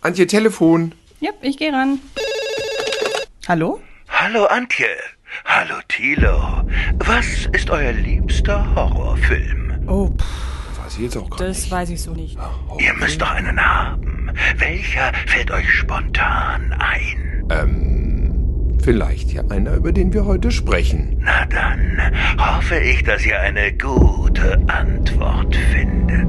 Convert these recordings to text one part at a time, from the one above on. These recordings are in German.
Antje, Telefon. Ja, ich gehe ran. Hallo? Hallo Antje. Hallo Thilo. Was ist euer liebster Horrorfilm? Oh, Weiß ich jetzt auch gar das nicht. weiß ich so nicht. Ihr müsst doch einen haben. Welcher fällt euch spontan ein? Ähm, vielleicht ja einer, über den wir heute sprechen. Na dann hoffe ich, dass ihr eine gute Antwort findet.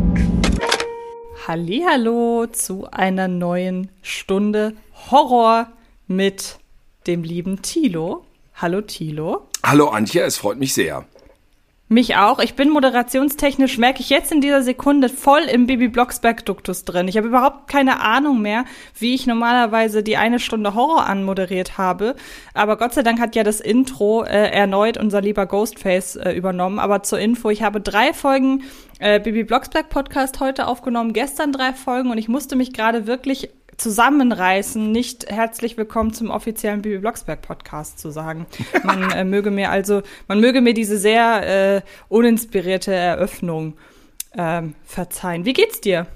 Hallihallo zu einer neuen Stunde Horror mit dem lieben Tilo. Hallo Tilo. Hallo Antje, es freut mich sehr. Mich auch. Ich bin moderationstechnisch, merke ich jetzt in dieser Sekunde, voll im Bibi Blocksberg-Duktus drin. Ich habe überhaupt keine Ahnung mehr, wie ich normalerweise die eine Stunde Horror anmoderiert habe. Aber Gott sei Dank hat ja das Intro äh, erneut unser lieber Ghostface äh, übernommen. Aber zur Info, ich habe drei Folgen äh, Bibi Blocksberg Podcast heute aufgenommen, gestern drei Folgen und ich musste mich gerade wirklich zusammenreißen, nicht herzlich willkommen zum offiziellen Bibi Blocksberg Podcast zu sagen. Man äh, möge mir also, man möge mir diese sehr äh, uninspirierte Eröffnung ähm, verzeihen. Wie geht's dir?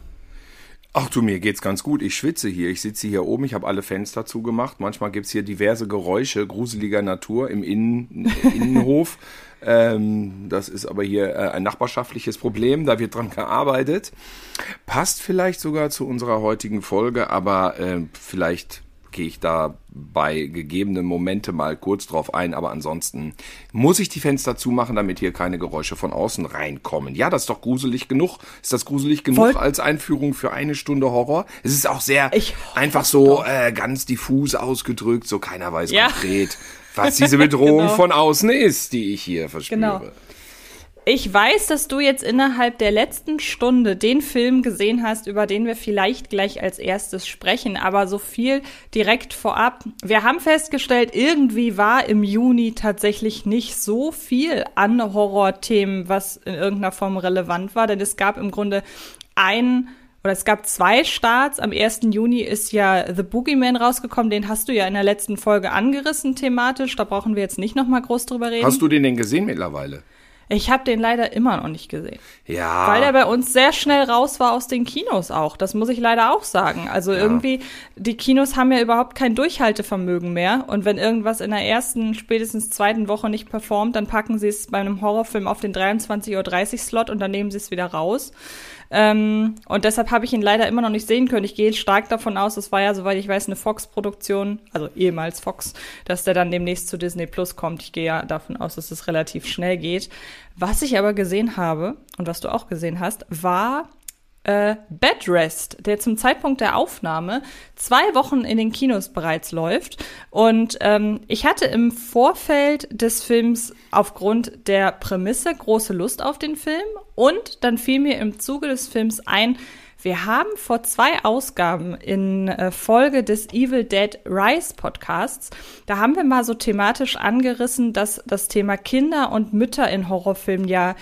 Ach du, mir geht's ganz gut. Ich schwitze hier. Ich sitze hier oben, ich habe alle Fenster zugemacht. Manchmal gibt's hier diverse Geräusche gruseliger Natur im Innen, Innenhof. Ähm, das ist aber hier äh, ein nachbarschaftliches Problem, da wird dran gearbeitet. Passt vielleicht sogar zu unserer heutigen Folge, aber äh, vielleicht gehe ich da bei gegebenen Momente mal kurz drauf ein, aber ansonsten muss ich die Fenster zumachen, damit hier keine Geräusche von außen reinkommen. Ja, das ist doch gruselig genug. Ist das gruselig genug Voll- als Einführung für eine Stunde Horror? Es ist auch sehr Ich einfach so äh, ganz diffus ausgedrückt, so keiner weiß Ja. konkret, was diese Bedrohung Genau. von außen ist, die ich hier verspüre. Genau. Ich weiß, dass du jetzt innerhalb der letzten Stunde den Film gesehen hast, über den wir vielleicht gleich als erstes sprechen, aber so viel direkt vorab. Wir haben festgestellt, irgendwie war im Juni tatsächlich nicht so viel an Horrorthemen, was in irgendeiner Form relevant war, denn es gab im Grunde ein oder es gab zwei Starts. Am 1. Juni ist ja The Boogeyman rausgekommen. Den hast du ja in der letzten Folge angerissen thematisch. Da brauchen wir jetzt nicht noch mal groß drüber reden. Hast du den denn gesehen mittlerweile? Ich habe den leider immer noch nicht gesehen. Ja. Weil der bei uns sehr schnell raus war aus den Kinos auch. Das muss ich leider auch sagen. Also irgendwie, die Kinos haben ja überhaupt kein Durchhaltevermögen mehr. Und wenn irgendwas in der ersten, spätestens zweiten Woche nicht performt, dann packen sie es bei einem Horrorfilm auf den 23.30 Uhr Slot und dann nehmen sie es wieder raus. Ähm, und deshalb habe ich ihn leider immer noch nicht sehen können. Ich gehe stark davon aus, es war ja, soweit ich weiß, eine Fox-Produktion, also ehemals Fox, dass der dann demnächst zu Disney Plus kommt. Ich gehe ja davon aus, dass es relativ schnell geht. Was ich aber gesehen habe und was du auch gesehen hast, war äh, Bedrest, der zum Zeitpunkt der Aufnahme zwei Wochen in den Kinos bereits läuft. Und ähm, ich hatte im Vorfeld des Films aufgrund der Prämisse große Lust auf den Film. Und dann fiel mir im Zuge des Films ein, wir haben vor zwei Ausgaben in äh, Folge des Evil Dead Rise Podcasts, da haben wir mal so thematisch angerissen, dass das Thema Kinder und Mütter in Horrorfilmen ja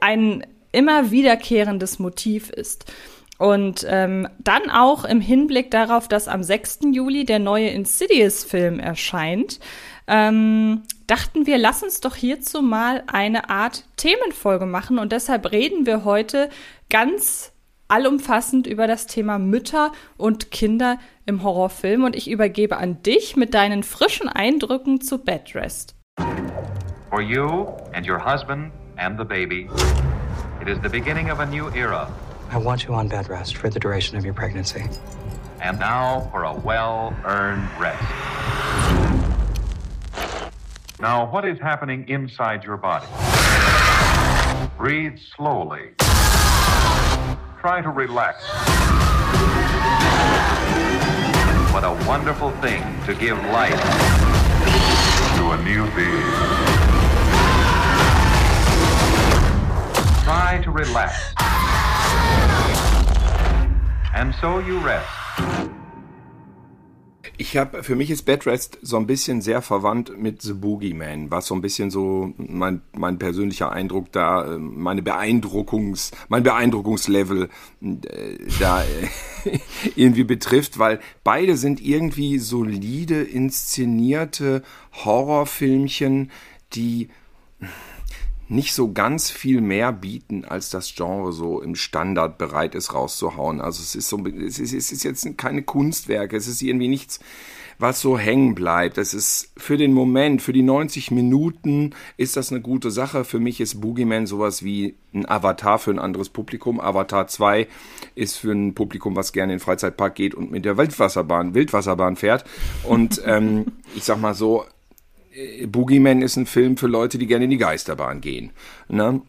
ein immer wiederkehrendes Motiv ist. Und ähm, dann auch im Hinblick darauf, dass am 6. Juli der neue Insidious-Film erscheint, ähm, dachten wir, lass uns doch hierzu mal eine Art Themenfolge machen. Und deshalb reden wir heute ganz allumfassend über das Thema Mütter und Kinder im Horrorfilm. Und ich übergebe an dich mit deinen frischen Eindrücken zu Bedrest. For you and your husband and the baby, it is the beginning of a new era. I want you on bed rest for the duration of your pregnancy. And now for a well earned rest. Now, what is happening inside your body? Breathe slowly. Try to relax. What a wonderful thing to give life to a new being. Try to relax. And so you rest. Ich habe, für mich ist Bedrest so ein bisschen sehr verwandt mit The Boogeyman, was so ein bisschen so mein, mein persönlicher Eindruck da, äh, meine Beeindruckungs, mein Beeindruckungslevel äh, da irgendwie betrifft, weil beide sind irgendwie solide inszenierte Horrorfilmchen, die nicht so ganz viel mehr bieten, als das Genre so im Standard bereit ist rauszuhauen. Also es ist so, es ist, es ist jetzt keine Kunstwerke, es ist irgendwie nichts, was so hängen bleibt. Das ist für den Moment, für die 90 Minuten ist das eine gute Sache. Für mich ist Boogeyman sowas wie ein Avatar für ein anderes Publikum. Avatar 2 ist für ein Publikum, was gerne in den Freizeitpark geht und mit der Wildwasserbahn, Wildwasserbahn fährt. Und ähm, ich sag mal so, Boogeyman ist ein Film für Leute, die gerne in die Geisterbahn gehen. Ne?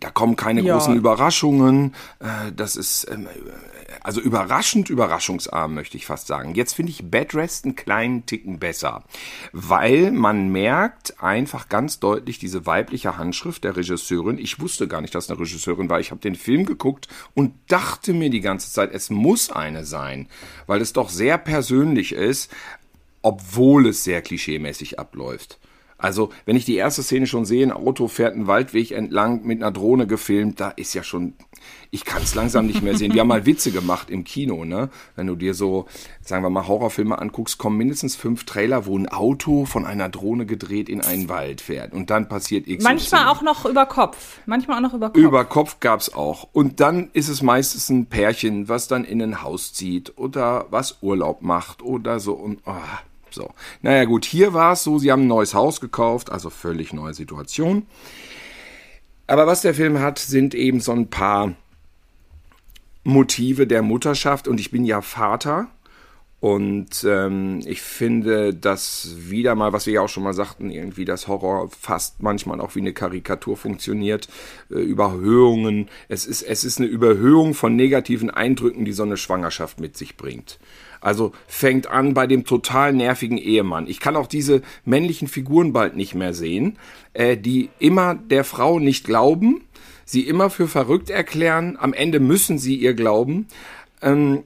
Da kommen keine ja. großen Überraschungen. Äh, das ist ähm, also überraschend überraschungsarm, möchte ich fast sagen. Jetzt finde ich Bad Rest einen kleinen Ticken besser, weil man merkt einfach ganz deutlich diese weibliche Handschrift der Regisseurin. Ich wusste gar nicht, dass eine Regisseurin war. Ich habe den Film geguckt und dachte mir die ganze Zeit, es muss eine sein, weil es doch sehr persönlich ist, obwohl es sehr klischeemäßig abläuft. Also, wenn ich die erste Szene schon sehe, ein Auto fährt einen Waldweg entlang mit einer Drohne gefilmt, da ist ja schon, ich kann es langsam nicht mehr sehen. Wir haben mal Witze gemacht im Kino, ne? Wenn du dir so, sagen wir mal, Horrorfilme anguckst, kommen mindestens fünf Trailer, wo ein Auto von einer Drohne gedreht in einen Wald fährt. Und dann passiert X. Manchmal auch noch über Kopf. Manchmal auch noch über Kopf. Über Kopf gab's auch. Und dann ist es meistens ein Pärchen, was dann in ein Haus zieht oder was Urlaub macht oder so. Und, oh so. Naja, gut, hier war es so, sie haben ein neues Haus gekauft, also völlig neue Situation. Aber was der Film hat, sind eben so ein paar Motive der Mutterschaft und ich bin ja Vater. Und ähm, ich finde, dass wieder mal, was wir ja auch schon mal sagten, irgendwie das Horror fast manchmal auch wie eine Karikatur funktioniert. Äh, Überhöhungen. Es ist, es ist eine Überhöhung von negativen Eindrücken, die so eine Schwangerschaft mit sich bringt. Also fängt an bei dem total nervigen Ehemann. Ich kann auch diese männlichen Figuren bald nicht mehr sehen, äh, die immer der Frau nicht glauben, sie immer für verrückt erklären. Am Ende müssen sie ihr glauben. Ähm,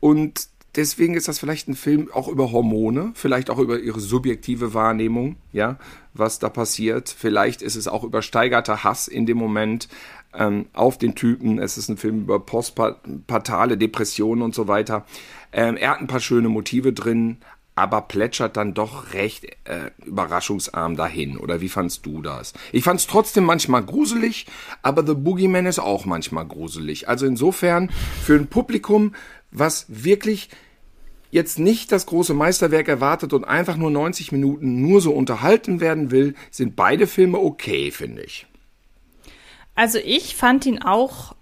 und deswegen ist das vielleicht ein Film auch über Hormone, vielleicht auch über ihre subjektive Wahrnehmung, ja, was da passiert. Vielleicht ist es auch übersteigerter Hass in dem Moment ähm, auf den Typen. Es ist ein Film über postpartale Depressionen und so weiter. Ähm, er hat ein paar schöne Motive drin, aber plätschert dann doch recht äh, überraschungsarm dahin. Oder wie fandst du das? Ich fand es trotzdem manchmal gruselig, aber The Boogeyman ist auch manchmal gruselig. Also insofern für ein Publikum, was wirklich jetzt nicht das große Meisterwerk erwartet und einfach nur 90 Minuten nur so unterhalten werden will, sind beide Filme okay, finde ich. Also ich fand ihn auch,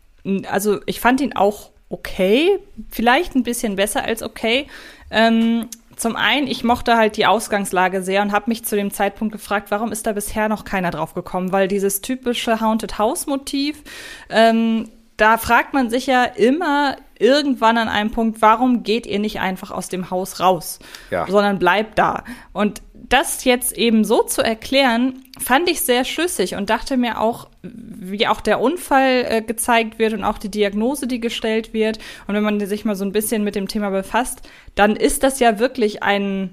also ich fand ihn auch okay, vielleicht ein bisschen besser als okay. Ähm, zum einen, ich mochte halt die Ausgangslage sehr und habe mich zu dem Zeitpunkt gefragt, warum ist da bisher noch keiner drauf gekommen? Weil dieses typische Haunted House Motiv, ähm, da fragt man sich ja immer irgendwann an einem Punkt, warum geht ihr nicht einfach aus dem Haus raus, ja. sondern bleibt da? Und das jetzt eben so zu erklären, fand ich sehr schlüssig und dachte mir auch, wie auch der Unfall äh, gezeigt wird und auch die Diagnose, die gestellt wird. Und wenn man sich mal so ein bisschen mit dem Thema befasst, dann ist das ja wirklich ein,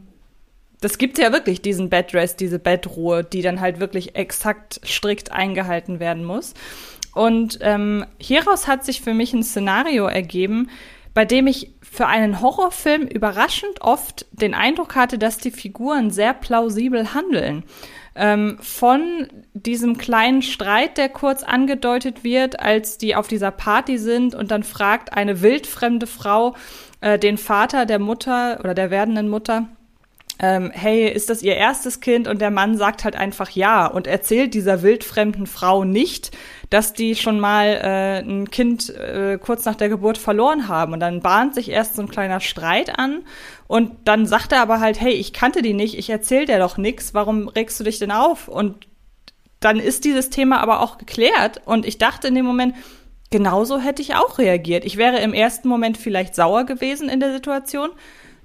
das gibt ja wirklich diesen Bedrest, diese Bettruhe, die dann halt wirklich exakt strikt eingehalten werden muss. Und ähm, hieraus hat sich für mich ein Szenario ergeben, bei dem ich für einen Horrorfilm überraschend oft den Eindruck hatte, dass die Figuren sehr plausibel handeln. Ähm, von diesem kleinen Streit, der kurz angedeutet wird, als die auf dieser Party sind und dann fragt eine wildfremde Frau äh, den Vater der Mutter oder der werdenden Mutter, ähm, hey, ist das ihr erstes Kind? Und der Mann sagt halt einfach ja und erzählt dieser wildfremden Frau nicht, dass die schon mal äh, ein Kind äh, kurz nach der Geburt verloren haben. Und dann bahnt sich erst so ein kleiner Streit an und dann sagt er aber halt, hey, ich kannte die nicht, ich erzähl dir doch nix, warum regst du dich denn auf? Und dann ist dieses Thema aber auch geklärt und ich dachte in dem Moment, genauso hätte ich auch reagiert. Ich wäre im ersten Moment vielleicht sauer gewesen in der Situation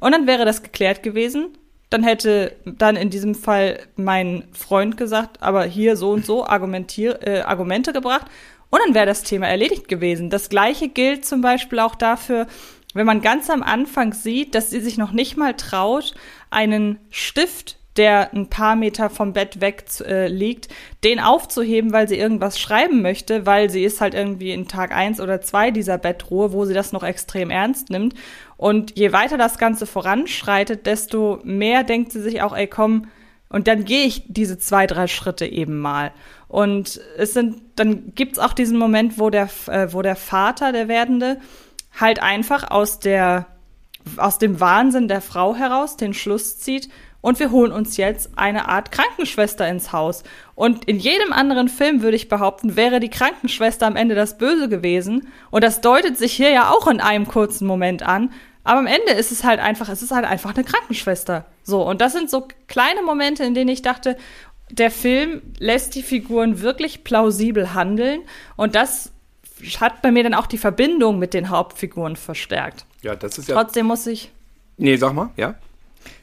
und dann wäre das geklärt gewesen dann hätte dann in diesem Fall mein Freund gesagt, aber hier so und so argumentier äh, Argumente gebracht und dann wäre das Thema erledigt gewesen. Das gleiche gilt zum Beispiel auch dafür, wenn man ganz am Anfang sieht, dass sie sich noch nicht mal traut, einen Stift der ein paar Meter vom Bett weg äh, liegt, den aufzuheben, weil sie irgendwas schreiben möchte, weil sie ist halt irgendwie in Tag eins oder zwei dieser Bettruhe, wo sie das noch extrem ernst nimmt. Und je weiter das Ganze voranschreitet, desto mehr denkt sie sich auch, ey komm, Und dann gehe ich diese zwei, drei Schritte eben mal. Und es sind, dann gibt's auch diesen Moment, wo der, äh, wo der Vater, der Werdende, halt einfach aus der, aus dem Wahnsinn der Frau heraus den Schluss zieht, und wir holen uns jetzt eine Art Krankenschwester ins Haus. Und in jedem anderen Film würde ich behaupten, wäre die Krankenschwester am Ende das Böse gewesen. Und das deutet sich hier ja auch in einem kurzen Moment an. Aber am Ende ist es halt einfach, es ist halt einfach eine Krankenschwester. So, und das sind so kleine Momente, in denen ich dachte, der Film lässt die Figuren wirklich plausibel handeln. Und das hat bei mir dann auch die Verbindung mit den Hauptfiguren verstärkt. Ja, das ist ja. Trotzdem muss ich. Nee, sag mal, ja.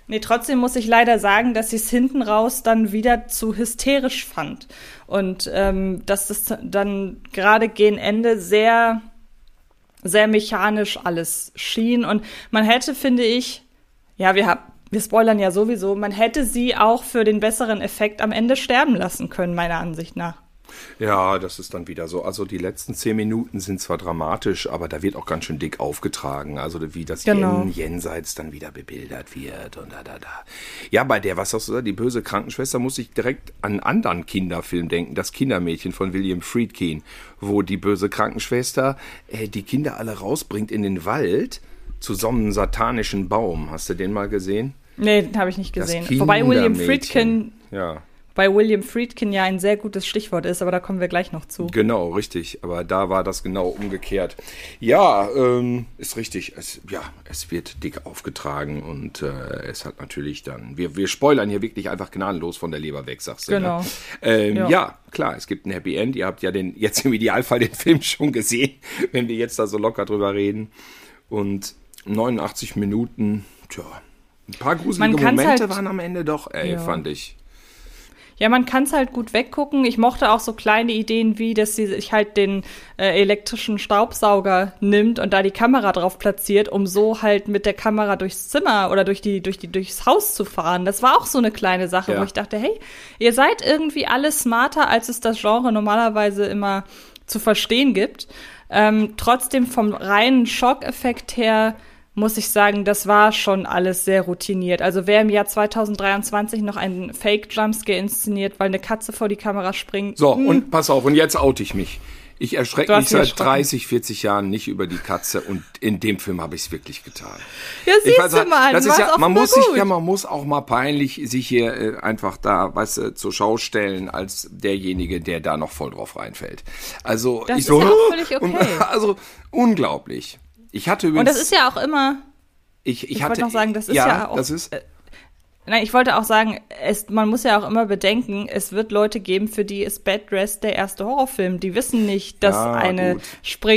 Nee, trotzdem muss ich leider sagen, dass ich es hinten raus dann wieder zu hysterisch fand. Und ähm, dass das dann gerade gegen Ende sehr, sehr mechanisch alles schien. Und man hätte, finde ich, ja, wir haben. Wir spoilern ja sowieso, man hätte sie auch für den besseren Effekt am Ende sterben lassen können, meiner Ansicht nach. Ja, das ist dann wieder so. Also die letzten zehn Minuten sind zwar dramatisch, aber da wird auch ganz schön dick aufgetragen. Also wie das Genau. Jen, jenseits dann wieder bebildert wird und da, da, da. Ja, bei der, was hast du da, die böse Krankenschwester, muss ich direkt an einen anderen Kinderfilm denken. Das Kindermädchen von William Friedkin, wo die böse Krankenschwester äh, die Kinder alle rausbringt in den Wald zu so einem satanischen Baum. Hast du den mal gesehen? Nee, den habe ich nicht gesehen. Wobei William. Friedkin, Ja. Bei William Friedkin ja ein sehr gutes Stichwort ist, aber da kommen wir gleich noch zu. Genau, richtig. Aber da war das genau umgekehrt. Ja, ähm, ist richtig. Es, ja, es wird dick aufgetragen und äh, es hat natürlich dann. Wir, wir spoilern hier wirklich einfach gnadenlos von der Leber weg, sagst du. Genau. Ne? Ähm, ja. Ja. klar, es gibt ein Happy End. Ihr habt ja den jetzt im Idealfall den Film schon gesehen, wenn wir jetzt da so locker drüber reden. Und 89 Minuten, tja. Ein paar gruselige Momente halt- waren am Ende doch, ey, Ja. fand ich. Ja, man kann es halt gut weggucken. Ich mochte auch so kleine Ideen wie, dass sie sich halt den äh, elektrischen Staubsauger nimmt und da die Kamera drauf platziert, um so halt mit der Kamera durchs Zimmer oder durch die, durch die, durchs Haus zu fahren. Das war auch so eine kleine Sache, Ja. wo ich dachte, hey, ihr seid irgendwie alle smarter, als es das Genre normalerweise immer zu verstehen gibt. Ähm, trotzdem vom reinen Schockeffekt her muss ich sagen, das war schon alles sehr routiniert. Also wer im Jahr 2023 noch einen Fake-Jumpscare inszeniert, weil eine Katze vor die Kamera springt. So, und pass auf, und jetzt oute ich mich. Ich erschrecke mich seit erschrocken. 30, 40 Jahren nicht über die Katze und in dem Film habe ich es wirklich getan. Ja, Ich siehst weiß, du mal, das ist ja, man muss sich, gut. ja, man muss auch mal peinlich sich hier äh, einfach da, weißt du, zur Schau stellen als derjenige, der da noch voll drauf reinfällt. Also Das ich so, ja auch völlig und, okay. also unglaublich. Ich hatte übrigens, Und das ist ja auch immer, ich, ich, ich hatte, wollte noch sagen, das ist ja auch- das ist, Nein, ich wollte auch sagen, es, man muss ja auch immer bedenken, es wird Leute geben, für die ist Bad Dress der erste Horrorfilm. Die wissen nicht, dass Ja, eine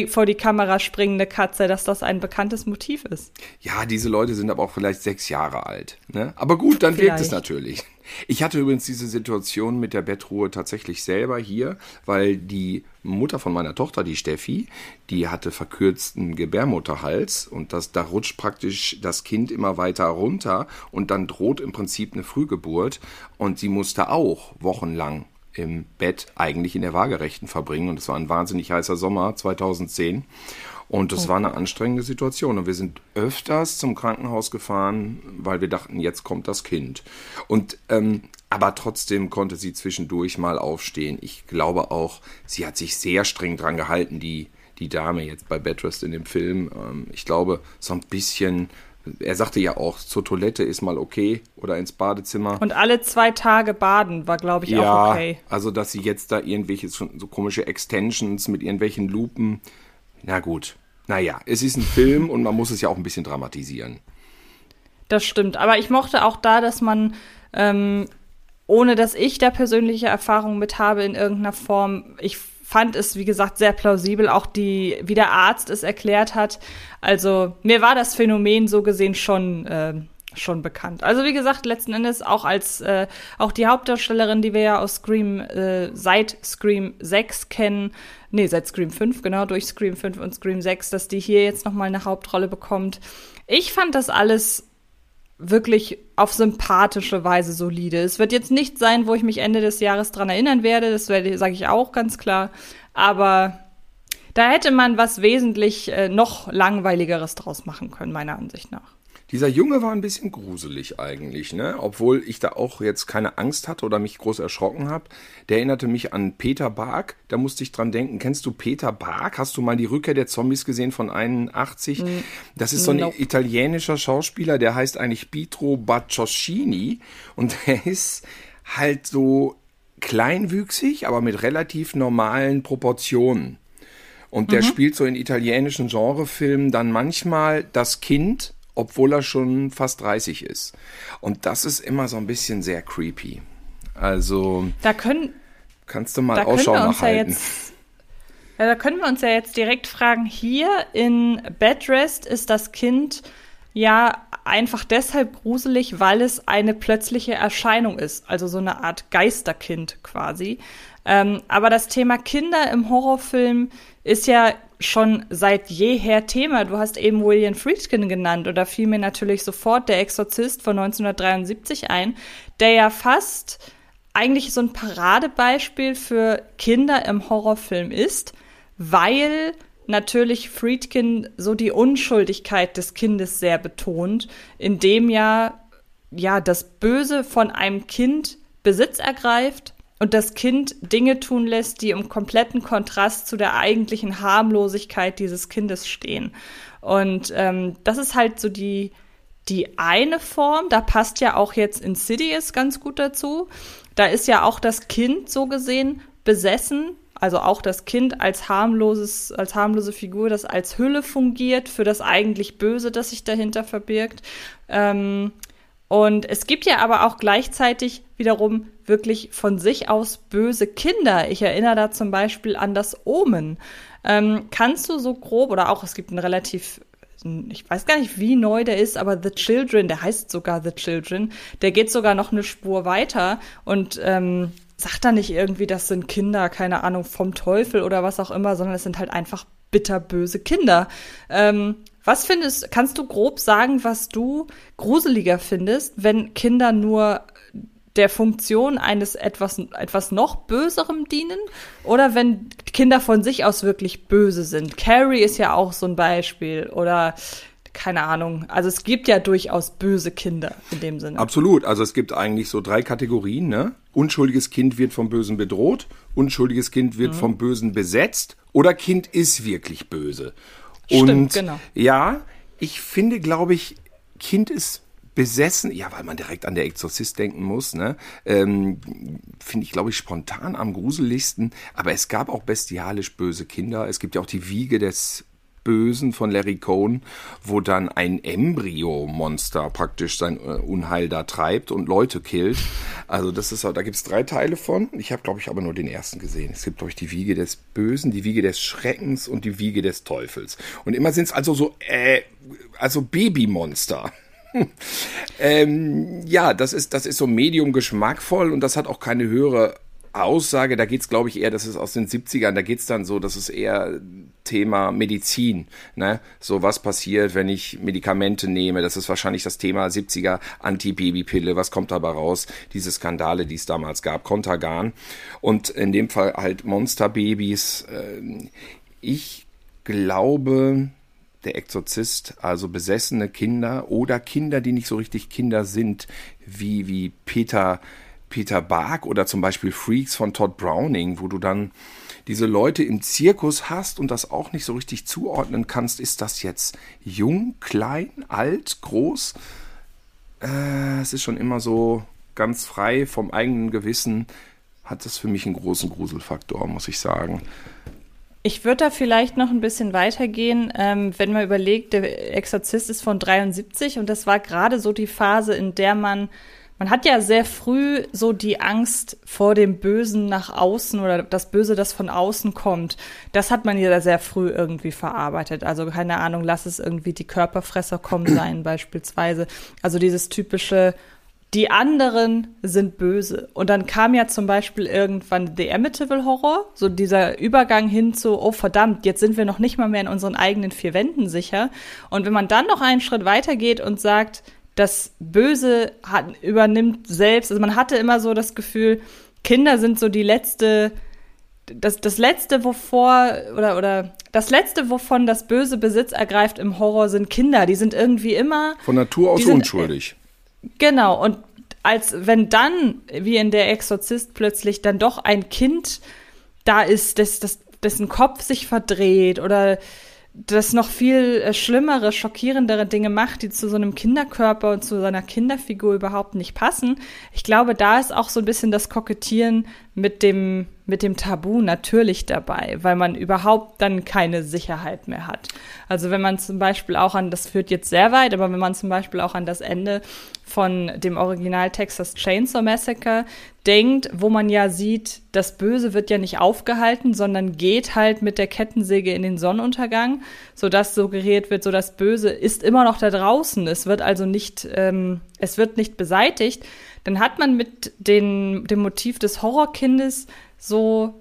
vor die Kamera springende Katze, dass das ein bekanntes Motiv ist. Ja, diese Leute sind aber auch vielleicht sechs Jahre alt. Ne? Aber gut, dann wirkt es Vielleicht. natürlich. Ich hatte übrigens diese Situation mit der Bettruhe tatsächlich selber hier, weil die Mutter von meiner Tochter, die Steffi, die hatte verkürzten Gebärmutterhals und das, da rutscht praktisch das Kind immer weiter runter und dann droht im Prinzip eine Frühgeburt und sie musste auch wochenlang im Bett eigentlich in der Waagerechten verbringen und es war ein wahnsinnig heißer Sommer 2010 und das war eine anstrengende Situation. Und wir sind öfters zum Krankenhaus gefahren, weil wir dachten, jetzt kommt das Kind. Und ähm, aber trotzdem konnte sie zwischendurch mal aufstehen. Ich glaube auch, sie hat sich sehr streng dran gehalten, die, die Dame jetzt bei Bedrest in dem Film. Ähm, ich glaube, so ein bisschen. Er sagte ja auch, zur Toilette ist mal okay oder ins Badezimmer. Und alle zwei Tage baden war, glaube ich, ja, auch okay. also dass sie jetzt da irgendwelche so komische Extensions mit irgendwelchen Lupen. Na gut. Naja, es ist ein Film und man muss es ja auch ein bisschen dramatisieren. Das stimmt. Aber ich mochte auch da, dass man, ähm, ohne dass ich da persönliche Erfahrungen mit habe in irgendeiner Form, ich fand es, wie gesagt, sehr plausibel, auch die, wie der Arzt es erklärt hat. Also mir war das Phänomen so gesehen schon, äh, schon bekannt. Also wie gesagt, letzten Endes auch als äh, auch die Hauptdarstellerin, die wir ja aus Scream äh, seit Scream 6 kennen, nee, seit Scream 5, genau, durch Scream 5 und Scream 6, dass die hier jetzt nochmal eine Hauptrolle bekommt. Ich fand das alles wirklich auf sympathische Weise solide. Es wird jetzt nicht sein, wo ich mich Ende des Jahres dran erinnern werde, das sage ich auch ganz klar. Aber da hätte man was wesentlich äh, noch langweiligeres draus machen können, meiner Ansicht nach. Dieser Junge war ein bisschen gruselig eigentlich, ne? Obwohl ich da auch jetzt keine Angst hatte oder mich groß erschrocken habe. Der erinnerte mich an Peter Bark. Da musste ich dran denken. Kennst du Peter Bark? Hast du mal die Rückkehr der Zombies gesehen von 81? Das ist so ein Nope. italienischer Schauspieler, der heißt eigentlich Pietro Baccioscini und der ist halt so kleinwüchsig, aber mit relativ normalen Proportionen. Und der spielt so in italienischen Genrefilmen dann manchmal das Kind, obwohl er schon fast 30 ist. Und das ist immer so ein bisschen sehr creepy. Also Da können, kannst du mal Ausschau wir uns ja nachhalten. jetzt, ja, da können wir uns ja jetzt direkt fragen, hier in Bedrest ist das Kind ja einfach deshalb gruselig, weil es eine plötzliche Erscheinung ist, also so eine Art Geisterkind quasi. Ähm, aber das Thema Kinder im Horrorfilm ist ja schon seit jeher Thema. Du hast eben William Friedkin genannt da fiel mir natürlich sofort der Exorzist von 1973 ein, der ja fast eigentlich so ein Paradebeispiel für Kinder im Horrorfilm ist, weil natürlich Friedkin so die Unschuldigkeit des Kindes sehr betont, indem ja ja das Böse von einem Kind Besitz ergreift und das Kind Dinge tun lässt, die im kompletten Kontrast zu der eigentlichen Harmlosigkeit dieses Kindes stehen. Und ähm, das ist halt so die die eine Form, da passt ja auch jetzt Insidious ganz gut dazu. Da ist ja auch das Kind so gesehen besessen, also auch das Kind als harmloses, als harmlose Figur, das als Hülle fungiert für das eigentlich Böse, das sich dahinter verbirgt. Ähm, und es gibt ja aber auch gleichzeitig wiederum wirklich von sich aus böse Kinder. Ich erinnere da zum Beispiel an das Omen. Ähm, kannst du so grob, oder auch es gibt einen relativ ich weiß gar nicht, wie neu der ist, aber The Children, der heißt sogar The Children, der geht sogar noch eine Spur weiter und ähm, sagt da nicht irgendwie, das sind Kinder, keine Ahnung, vom Teufel oder was auch immer, sondern es sind halt einfach bitterböse Kinder. Ähm, was findest, kannst du grob sagen, was du gruseliger findest, wenn Kinder nur der Funktion eines etwas, etwas noch Böserem dienen oder wenn Kinder von sich aus wirklich böse sind. Carrie ist ja auch so ein Beispiel oder keine Ahnung. Also es gibt ja durchaus böse Kinder in dem Sinne. Absolut. Also es gibt eigentlich so drei Kategorien. Ne? Unschuldiges Kind wird vom Bösen bedroht, unschuldiges Kind wird vom Bösen besetzt oder Kind ist wirklich böse. Stimmt, Und genau. ja, ich finde, glaube ich, Kind ist besessen, ja, weil man direkt an der Exorzist denken muss, ne? Ähm, Finde ich, glaube ich, spontan am gruseligsten. Aber es gab auch bestialisch böse Kinder. Es gibt ja auch die Wiege des Bösen von Larry Cohn, wo dann ein Embryo-Monster praktisch sein äh, Unheil da treibt und Leute killt. Also das ist, da gibt es drei Teile von. Ich habe, glaube ich, aber nur den ersten gesehen. Es gibt, glaube ich, die Wiege des Bösen, die Wiege des Schreckens und die Wiege des Teufels. Und immer sind es also so, äh, also Babymonster. ähm, ja, das ist, das ist so medium geschmackvoll und das hat auch keine höhere Aussage. Da geht's, glaube ich, eher, das ist aus den 70ern, da geht's dann so, das ist eher Thema Medizin. Ne? So, was passiert, wenn ich Medikamente nehme? Das ist wahrscheinlich das Thema 70er Antibabypille. Was kommt dabei raus? Diese Skandale, die es damals gab, Contagan. Und in dem Fall halt Monsterbabys. Ähm, ich glaube, der Exorzist, also besessene Kinder oder Kinder, die nicht so richtig Kinder sind, wie, wie Peter, Peter Bark oder zum Beispiel Freaks von Todd Browning, wo du dann diese Leute im Zirkus hast und das auch nicht so richtig zuordnen kannst. Ist das jetzt jung, klein, alt, groß? Äh, es ist schon immer so ganz frei vom eigenen Gewissen. Hat das für mich einen großen Gruselfaktor, muss ich sagen. Ich würde da vielleicht noch ein bisschen weitergehen, ähm, wenn man überlegt, der Exorzist ist von 73 und das war gerade so die Phase, in der man, man hat ja sehr früh so die Angst vor dem Bösen nach außen oder das Böse, das von außen kommt. Das hat man ja sehr früh irgendwie verarbeitet. Also keine Ahnung, lass es irgendwie die Körperfresser kommen sein beispielsweise. Also dieses typische, die anderen sind böse. Und dann kam ja zum Beispiel irgendwann The Amityville Horror, so dieser Übergang hin zu, oh verdammt, jetzt sind wir noch nicht mal mehr in unseren eigenen vier Wänden sicher. Und wenn man dann noch einen Schritt weiter geht und sagt, das Böse hat, übernimmt selbst, also man hatte immer so das Gefühl, Kinder sind so die letzte das, das letzte, wovor, oder, oder das letzte, wovon das Böse Besitz ergreift im Horror, sind Kinder. Die sind irgendwie immer. Von Natur aus sind- unschuldig. Genau, und als wenn dann, wie in der Exorzist, plötzlich dann doch ein Kind da ist, das, das, dessen Kopf sich verdreht oder das noch viel äh, schlimmere, schockierendere Dinge macht, die zu so einem Kinderkörper und zu seiner Kinderfigur überhaupt nicht passen. Ich glaube, da ist auch so ein bisschen das Kokettieren mit dem, mit dem Tabu natürlich dabei, weil man überhaupt dann keine Sicherheit mehr hat. Also wenn man zum Beispiel auch an, das führt jetzt sehr weit, aber wenn man zum Beispiel auch an das Ende von dem Original Texas Chainsaw Massacre denkt, wo man ja sieht, das Böse wird ja nicht aufgehalten, sondern geht halt mit der Kettensäge in den Sonnenuntergang, sodass suggeriert wird, so das Böse ist immer noch da draußen. Es wird also nicht, ähm, es wird nicht beseitigt. Dann hat man mit den, dem Motiv des Horrorkindes so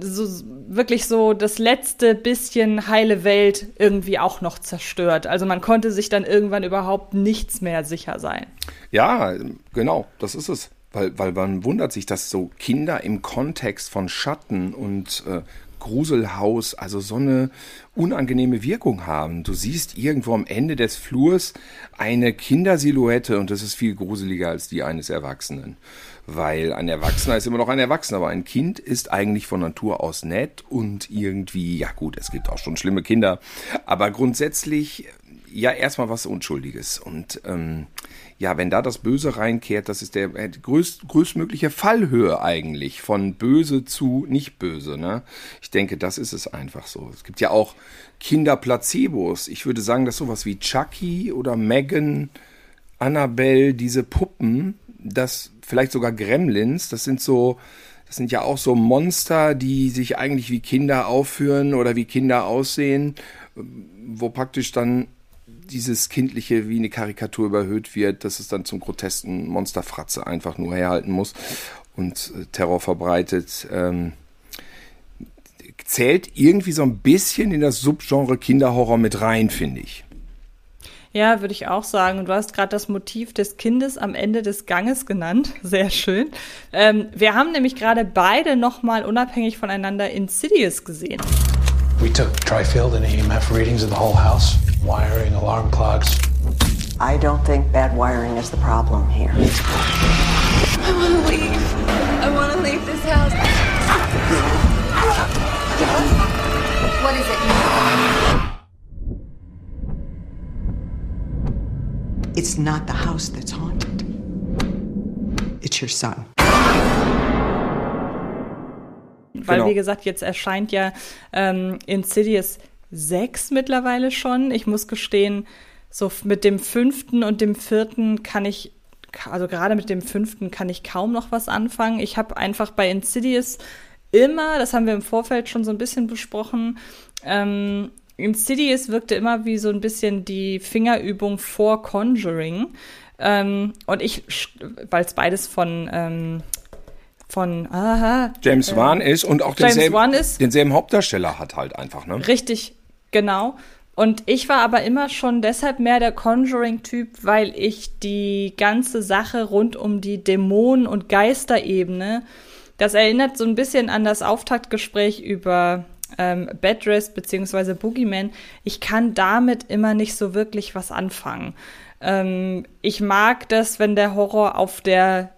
so wirklich so das letzte bisschen heile Welt irgendwie auch noch zerstört. Also man konnte sich dann irgendwann überhaupt nichts mehr sicher sein. Ja, genau, das ist es. Weil, weil man wundert sich, dass so Kinder im Kontext von Schatten und äh, Gruselhaus also so eine unangenehme Wirkung haben. Du siehst irgendwo am Ende des Flurs eine Kindersilhouette und das ist viel gruseliger als die eines Erwachsenen. Weil ein Erwachsener ist immer noch ein Erwachsener, aber ein Kind ist eigentlich von Natur aus nett und irgendwie, ja gut, es gibt auch schon schlimme Kinder, aber grundsätzlich ja erstmal was Unschuldiges. Und ähm, ja, wenn da das Böse reinkehrt, das ist der äh, größt, größtmögliche Fallhöhe eigentlich von böse zu nicht böse. Ne? Ich denke, das ist es einfach so. Es gibt ja auch Kinderplacebos. Ich würde sagen, dass sowas wie Chucky oder Megan, Annabelle, diese Puppen, das vielleicht sogar Gremlins, das sind so, das sind ja auch so Monster, die sich eigentlich wie Kinder aufführen oder wie Kinder aussehen, wo praktisch dann dieses Kindliche wie eine Karikatur überhöht wird, dass es dann zum grotesken Monsterfratze einfach nur herhalten muss und äh, Terror verbreitet. Ähm, zählt irgendwie so ein bisschen in das Subgenre Kinderhorror mit rein, finde ich. Ja, würde ich auch sagen. Und du hast gerade das Motiv des Kindes am Ende des Ganges genannt. Sehr schön. Ähm, wir haben nämlich gerade beide nochmal unabhängig voneinander Insidious gesehen. We took Trifield and EMF readings of the whole house, wiring, alarm clocks. I don't think bad wiring is the problem here. I want to leave. I want to leave this house. What is it? It's not the house that's haunted. It's your son. Weil, Genau. wie gesagt, jetzt erscheint ja ähm, Insidious 6 mittlerweile schon. Ich muss gestehen, so mit dem fünften und dem vierten kann ich, also gerade mit dem fünften kann ich kaum noch was anfangen. Ich habe einfach bei Insidious immer, das haben wir im Vorfeld schon so ein bisschen besprochen, ähm, Insidious wirkte immer wie so ein bisschen die Fingerübung vor Conjuring. Ähm, und ich, weil es beides von, ähm, von, aha, James Wan ist und auch denselben, denselben Hauptdarsteller hat halt einfach, ne? Richtig, genau. Und ich war aber immer schon deshalb mehr der Conjuring-Typ, weil ich die ganze Sache rund um die Dämonen- und Geisterebene, das erinnert so ein bisschen an das Auftaktgespräch über ähm, Bedrest beziehungsweise Boogeyman. Ich kann damit immer nicht so wirklich was anfangen. Ähm, ich mag das, wenn der Horror auf der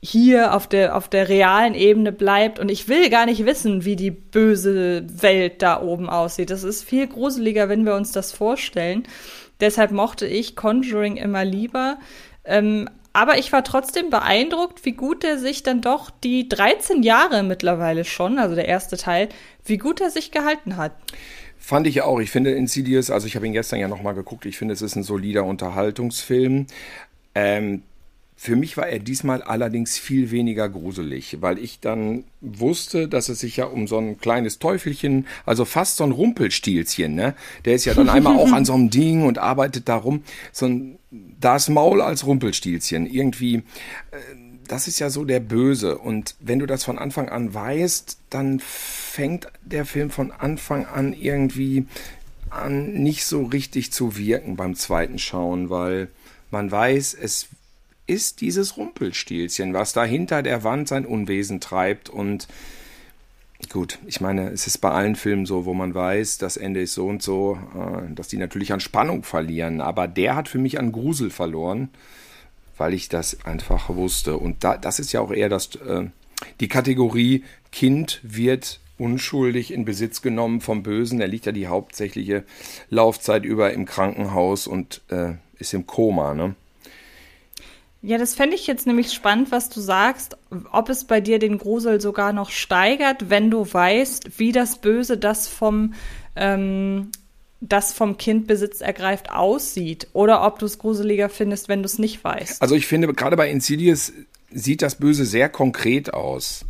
hier auf der, auf der realen Ebene bleibt und ich will gar nicht wissen, wie die böse Welt da oben aussieht. Das ist viel gruseliger, wenn wir uns das vorstellen. Deshalb mochte ich Conjuring immer lieber. Ähm, aber ich war trotzdem beeindruckt, wie gut er sich dann doch die 13 Jahre mittlerweile schon, also der erste Teil, wie gut er sich gehalten hat. Fand ich auch. Ich finde Insidious, also ich habe ihn gestern ja nochmal geguckt, ich finde, es ist ein solider Unterhaltungsfilm. Ähm, für mich war er diesmal allerdings viel weniger gruselig, weil ich dann wusste, dass es sich ja um so ein kleines Teufelchen, also fast so ein Rumpelstilzchen, ne? Der ist ja dann einmal auch an so einem Ding und arbeitet darum. So ein das Maul als Rumpelstilzchen. Irgendwie, äh, das ist ja so der Böse. Und wenn du das von Anfang an weißt, dann fängt der Film von Anfang an irgendwie an, nicht so richtig zu wirken beim zweiten Schauen, weil man weiß, es ist dieses Rumpelstilzchen, was da hinter der Wand sein Unwesen treibt und Gut, ich meine, es ist bei allen Filmen so, wo man weiß, das Ende ist so und so, äh, dass die natürlich an Spannung verlieren. Aber der hat für mich an Grusel verloren, weil ich das einfach wusste. Und da, das ist ja auch eher das, äh, die Kategorie Kind wird unschuldig in Besitz genommen vom Bösen. Er liegt ja die hauptsächliche Laufzeit über im Krankenhaus und äh, ist im Koma, ne? Ja, das fände ich jetzt nämlich spannend, was du sagst, ob es bei dir den Grusel sogar noch steigert, wenn du weißt, wie das Böse, das vom, ähm, das vom Kind Besitz ergreift, aussieht. Oder ob du es gruseliger findest, wenn du es nicht weißt. Also ich finde, gerade bei Insidious sieht das Böse sehr konkret aus.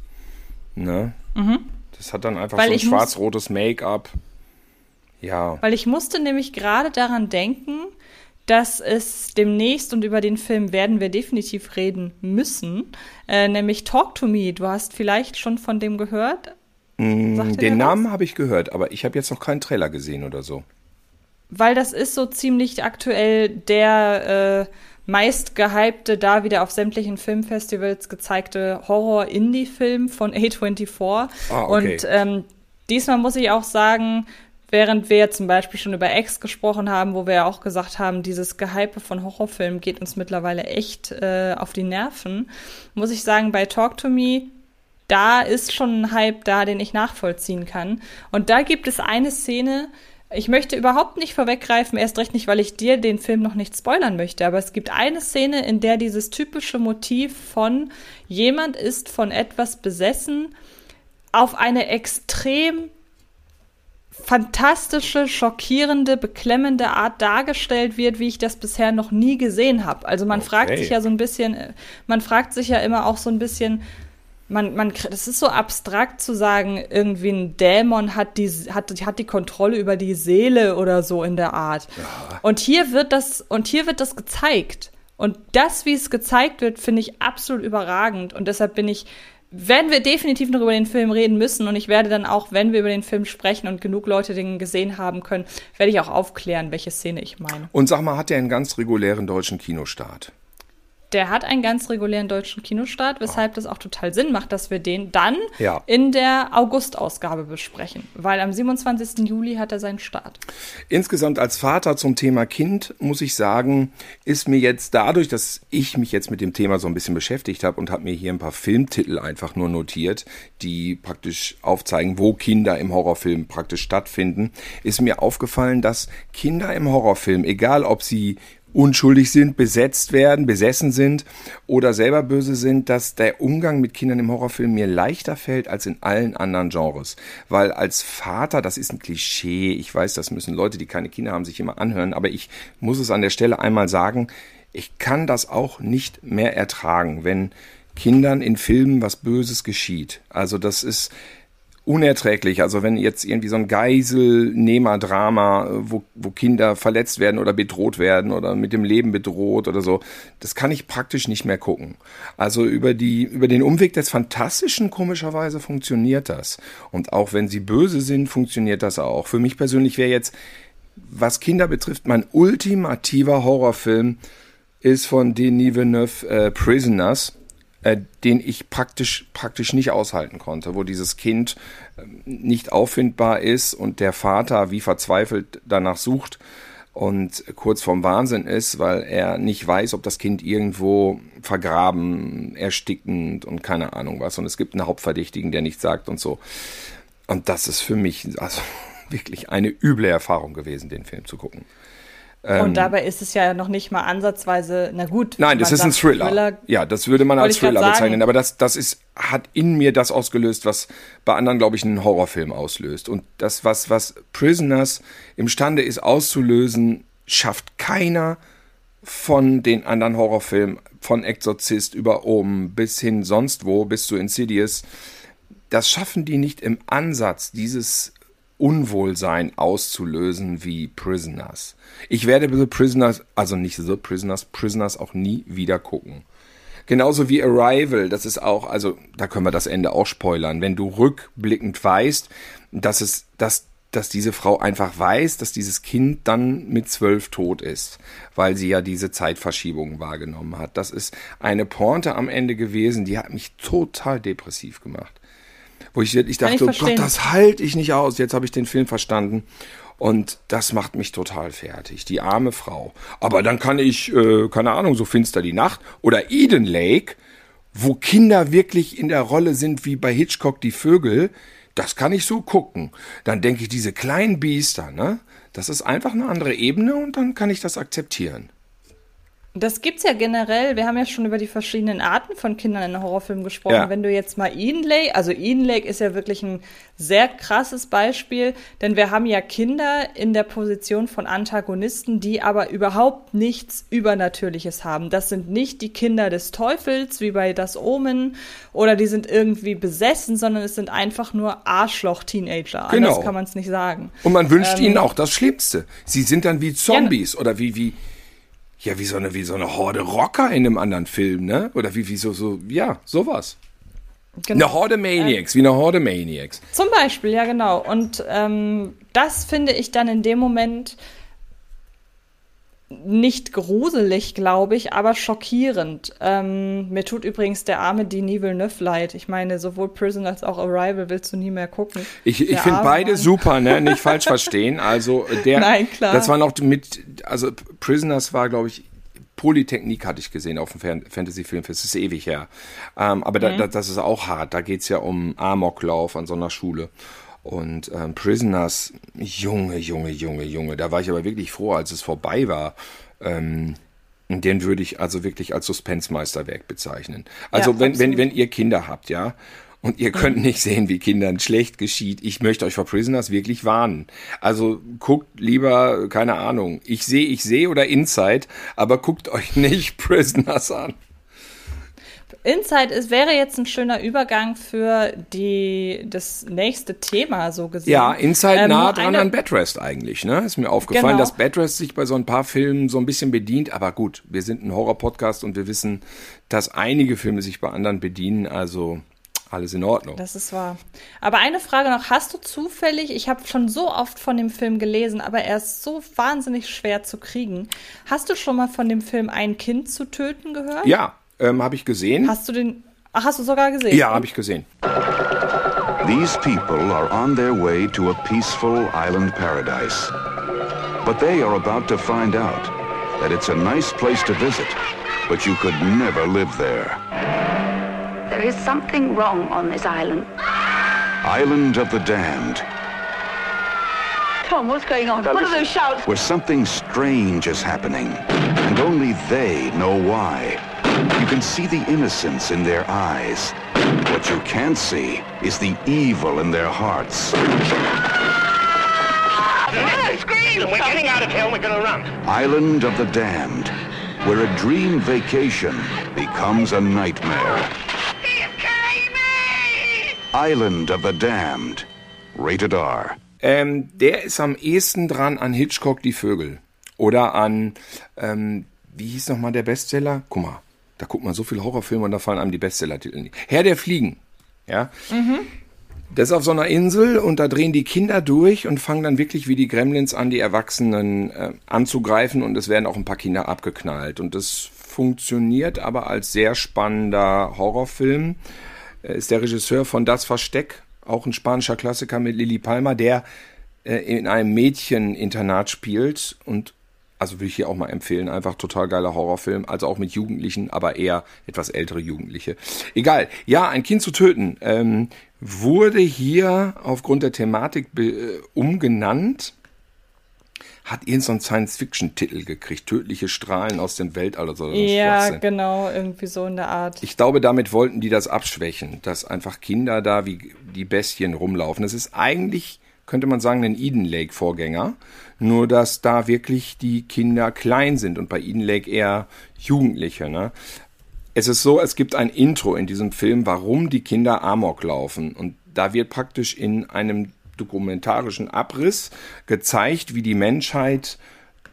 Ne? Mhm. Das hat dann einfach Weil so ein schwarz-rotes Make-up. Ja. Weil ich musste nämlich gerade daran denken, dass es demnächst und über den Film werden wir definitiv reden müssen, äh, nämlich Talk to Me. Du hast vielleicht schon von dem gehört? Mm, den Namen habe ich gehört, aber ich habe jetzt noch keinen Trailer gesehen oder so. Weil das ist so ziemlich aktuell der äh, meist gehypte, da wieder auf sämtlichen Filmfestivals gezeigte Horror-Indie-Film von A24. Ah, okay. Und ähm, diesmal muss ich auch sagen, Während wir zum Beispiel schon über X gesprochen haben, wo wir ja auch gesagt haben, dieses Gehype von Horrorfilmen geht uns mittlerweile echt äh, auf die Nerven, muss ich sagen, bei Talk to Me, da ist schon ein Hype da, den ich nachvollziehen kann. Und da gibt es eine Szene, ich möchte überhaupt nicht vorweggreifen, erst recht nicht, weil ich dir den Film noch nicht spoilern möchte, aber es gibt eine Szene, in der dieses typische Motiv von jemand ist von etwas besessen auf eine extrem fantastische, schockierende, beklemmende Art dargestellt wird, wie ich das bisher noch nie gesehen habe. Also man okay. fragt sich ja so ein bisschen, man fragt sich ja immer auch so ein bisschen, man, man, das ist so abstrakt zu sagen, irgendwie ein Dämon hat die, hat, hat die Kontrolle über die Seele oder so in der Art. Ja. Und hier wird das, und hier wird das gezeigt. Und das, wie es gezeigt wird, finde ich absolut überragend. Und deshalb bin ich werden wir definitiv noch über den Film reden müssen und ich werde dann auch, wenn wir über den Film sprechen und genug Leute den gesehen haben können, werde ich auch aufklären, welche Szene ich meine. Und sag mal, hat der einen ganz regulären deutschen Kinostart? Der hat einen ganz regulären deutschen Kinostart, weshalb das auch total Sinn macht, dass wir den dann ja. in der August-Ausgabe besprechen, weil am 27. Juli hat er seinen Start. Insgesamt als Vater zum Thema Kind muss ich sagen, ist mir jetzt dadurch, dass ich mich jetzt mit dem Thema so ein bisschen beschäftigt habe und habe mir hier ein paar Filmtitel einfach nur notiert, die praktisch aufzeigen, wo Kinder im Horrorfilm praktisch stattfinden, ist mir aufgefallen, dass Kinder im Horrorfilm, egal ob sie unschuldig sind, besetzt werden, besessen sind oder selber böse sind, dass der Umgang mit Kindern im Horrorfilm mir leichter fällt als in allen anderen Genres. Weil als Vater, das ist ein Klischee, ich weiß, das müssen Leute, die keine Kinder haben, sich immer anhören, aber ich muss es an der Stelle einmal sagen, ich kann das auch nicht mehr ertragen, wenn Kindern in Filmen was Böses geschieht. Also das ist, unerträglich. Also wenn jetzt irgendwie so ein Geiselnehmer-Drama, wo, wo Kinder verletzt werden oder bedroht werden oder mit dem Leben bedroht oder so, das kann ich praktisch nicht mehr gucken. Also über die, über den Umweg des Fantastischen komischerweise funktioniert das. Und auch wenn sie böse sind, funktioniert das auch. Für mich persönlich wäre jetzt, was Kinder betrifft, mein ultimativer Horrorfilm ist von Denis Villeneuve äh, Prisoners äh, den ich praktisch, praktisch nicht aushalten konnte, wo dieses Kind äh, nicht auffindbar ist und der Vater wie verzweifelt danach sucht und kurz vorm Wahnsinn ist, weil er nicht weiß, ob das Kind irgendwo vergraben, erstickend und keine Ahnung was. Und es gibt einen Hauptverdächtigen, der nichts sagt und so. Und das ist für mich also wirklich eine üble Erfahrung gewesen, den Film zu gucken. Ähm, und dabei ist es ja noch nicht mal ansatzweise, na gut. Nein, das ist ein Thriller. Thriller. Ja, das würde man als Thriller bezeichnen. Aber das, das ist, hat in mir das ausgelöst, was bei anderen, glaube ich, einen Horrorfilm auslöst. Und das, was, was Prisoners imstande ist auszulösen, schafft keiner von den anderen Horrorfilmen, von Exorzist über oben bis hin sonst wo, bis zu Insidious. Das schaffen die nicht im Ansatz, dieses Unwohlsein auszulösen wie Prisoners. Ich werde The Prisoners, also nicht The Prisoners, Prisoners auch nie wieder gucken. Genauso wie Arrival, das ist auch, also da können wir das Ende auch spoilern. Wenn du rückblickend weißt, dass es, dass, dass diese Frau einfach weiß, dass dieses Kind dann mit zwölf tot ist, weil sie ja diese Zeitverschiebung wahrgenommen hat. Das ist eine Pointe am Ende gewesen, die hat mich total depressiv gemacht Wo ich, ich dachte, ich oh Gott, das halte ich nicht aus. Jetzt habe ich den Film verstanden. Und das macht mich total fertig. Die arme Frau. Aber dann kann ich, äh, keine Ahnung, so finster die Nacht oder Eden Lake, wo Kinder wirklich in der Rolle sind wie bei Hitchcock die Vögel. Das kann ich so gucken. Dann denke ich, diese kleinen Biester, ne? Das ist einfach eine andere Ebene und dann kann ich das akzeptieren. Das gibt's ja generell. Wir haben ja schon über die verschiedenen Arten von Kindern in Horrorfilmen gesprochen. Ja. Wenn du jetzt mal Eden Lake, also Eden Lake ist ja wirklich ein sehr krasses Beispiel, denn wir haben ja Kinder in der Position von Antagonisten, die aber überhaupt nichts Übernatürliches haben. Das sind nicht die Kinder des Teufels, wie bei Das Omen, oder die sind irgendwie besessen, sondern es sind einfach nur Arschloch-Teenager. Genau. Anders kann man es nicht sagen. Und man wünscht Ähm, ihnen auch das Schlimmste. Sie sind dann wie Zombies oder wie, wie, ja, wie so eine, wie so eine Horde Rocker in einem anderen Film, ne? Oder wie, wie so, so, ja, sowas. Genau. Eine Horde Maniacs, wie eine Horde Maniacs. Zum Beispiel, ja genau. Und ähm, das finde ich dann in dem Moment nicht gruselig, glaube ich, aber schockierend. Ähm, mir tut übrigens der arme Denis Villeneuve leid. Ich meine, sowohl Prison als auch Arrival willst du nie mehr gucken. Ich, ich finde beide Mann. super, ne? Nicht falsch verstehen. Also der, Nein, klar. das war noch mit, also Prisoners war, glaube ich, Polytechnik hatte ich gesehen auf dem Fan- Fantasy-Filmfest. Das ist ewig her. Ähm, aber da, da, das ist auch hart. Da geht's ja um Amoklauf an so einer Schule. Und ähm, Prisoners, Junge, Junge, Junge, Junge. Da war ich aber wirklich froh, als es vorbei war. Ähm, den würde ich also wirklich als Suspensemeisterwerk bezeichnen. Also Ja, wenn, wenn, wenn ihr Kinder habt, ja, und ihr könnt nicht sehen, wie Kindern schlecht geschieht, ich möchte euch vor Prisoners wirklich warnen. Also guckt lieber, keine Ahnung, ich sehe, ich sehe oder Inside, aber guckt euch nicht Prisoners an. Inside ist, wäre jetzt ein schöner Übergang für die, das nächste Thema, so gesehen. Ja, Inside Ähm, nah dran eine- an Bedrest eigentlich, ne? Ist mir aufgefallen, Genau. dass Bedrest sich bei so ein paar Filmen so ein bisschen bedient, aber gut, wir sind ein Horror-Podcast und wir wissen, dass einige Filme sich bei anderen bedienen, also alles in Ordnung. Das ist wahr. Aber eine Frage noch. Hast du zufällig, ich habe schon so oft von dem Film gelesen, aber er ist so wahnsinnig schwer zu kriegen. Hast du schon mal von dem Film Ein Kind zu töten gehört? ja, ähm, habe ich gesehen. Hast du den, ach, hast du sogar gesehen? ja, habe ich gesehen. These people are on their way to a peaceful island paradise. But they are about to find out that it's a nice place to visit, but you could never live there. There is something wrong on this island. Island of the Damned, Tom, what's going on? What are those shouts? where something strange is happening, and only they know why. You can see the innocence in their eyes. What you can't see is the evil in their hearts. Scream! We're getting out of here. We're gonna run. Island of the Damned, where a dream vacation becomes a nightmare. Island of the Damned, rated R. Ähm, der ist am ehesten dran an Hitchcock Die Vögel. Oder an, ähm, wie hieß nochmal der Bestseller? Guck mal, da guckt man so viele Horrorfilme und da fallen einem die Bestseller-Titel nicht. Herr der Fliegen. Ja. Das ist auf so einer Insel und da drehen die Kinder durch und fangen dann wirklich wie die Gremlins an, die Erwachsenen äh, anzugreifen und es werden auch ein paar Kinder abgeknallt. Und das funktioniert aber als sehr spannender Horrorfilm. Er ist der Regisseur von Das Versteck, auch ein spanischer Klassiker mit Lili Palmer, der äh, in einem Mädcheninternat spielt und also würde ich hier auch mal empfehlen, einfach total geiler Horrorfilm, also auch mit Jugendlichen, aber eher etwas ältere Jugendliche. Egal, ja, ein Kind zu töten ähm, wurde hier aufgrund der Thematik äh, umgenannt, hat irgend so einen Science-Fiction-Titel gekriegt, tödliche Strahlen aus dem Weltall oder so. Ja, genau, irgendwie so in der Art. Ich glaube, damit wollten die das abschwächen, dass einfach Kinder da wie die Bestien rumlaufen. Das ist eigentlich, könnte man sagen, ein Eden Lake Vorgänger. Nur, dass da wirklich die Kinder klein sind und bei Eden Lake eher Jugendliche. Ne? Es ist so, es gibt ein Intro in diesem Film, warum die Kinder Amok laufen. Und da wird praktisch in einem dokumentarischen Abriss gezeigt, wie die Menschheit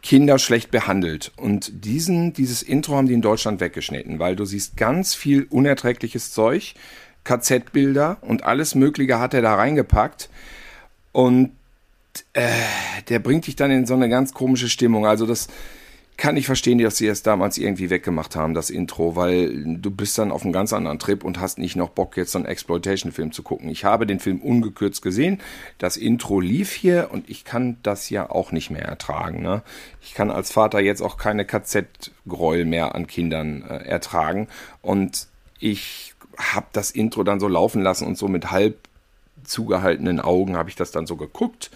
Kinder schlecht behandelt. Und diesen, dieses Intro haben die in Deutschland weggeschnitten, weil du siehst ganz viel unerträgliches Zeug, KZ-Bilder und alles Mögliche hat er da reingepackt. Und äh, der bringt dich dann in so eine ganz komische Stimmung. Also das, kann ich verstehen, dass sie es damals irgendwie weggemacht haben, das Intro, weil du bist dann auf einem ganz anderen Trip und hast nicht noch Bock, jetzt so einen Exploitation-Film zu gucken. Ich habe den Film ungekürzt gesehen, das Intro lief hier und ich kann das ja auch nicht mehr ertragen. Ne? Ich kann als Vater jetzt auch keine KZ-Gräuel mehr an Kindern äh, ertragen und ich habe das Intro dann so laufen lassen und so mit halb zugehaltenen Augen habe ich das dann so geguckt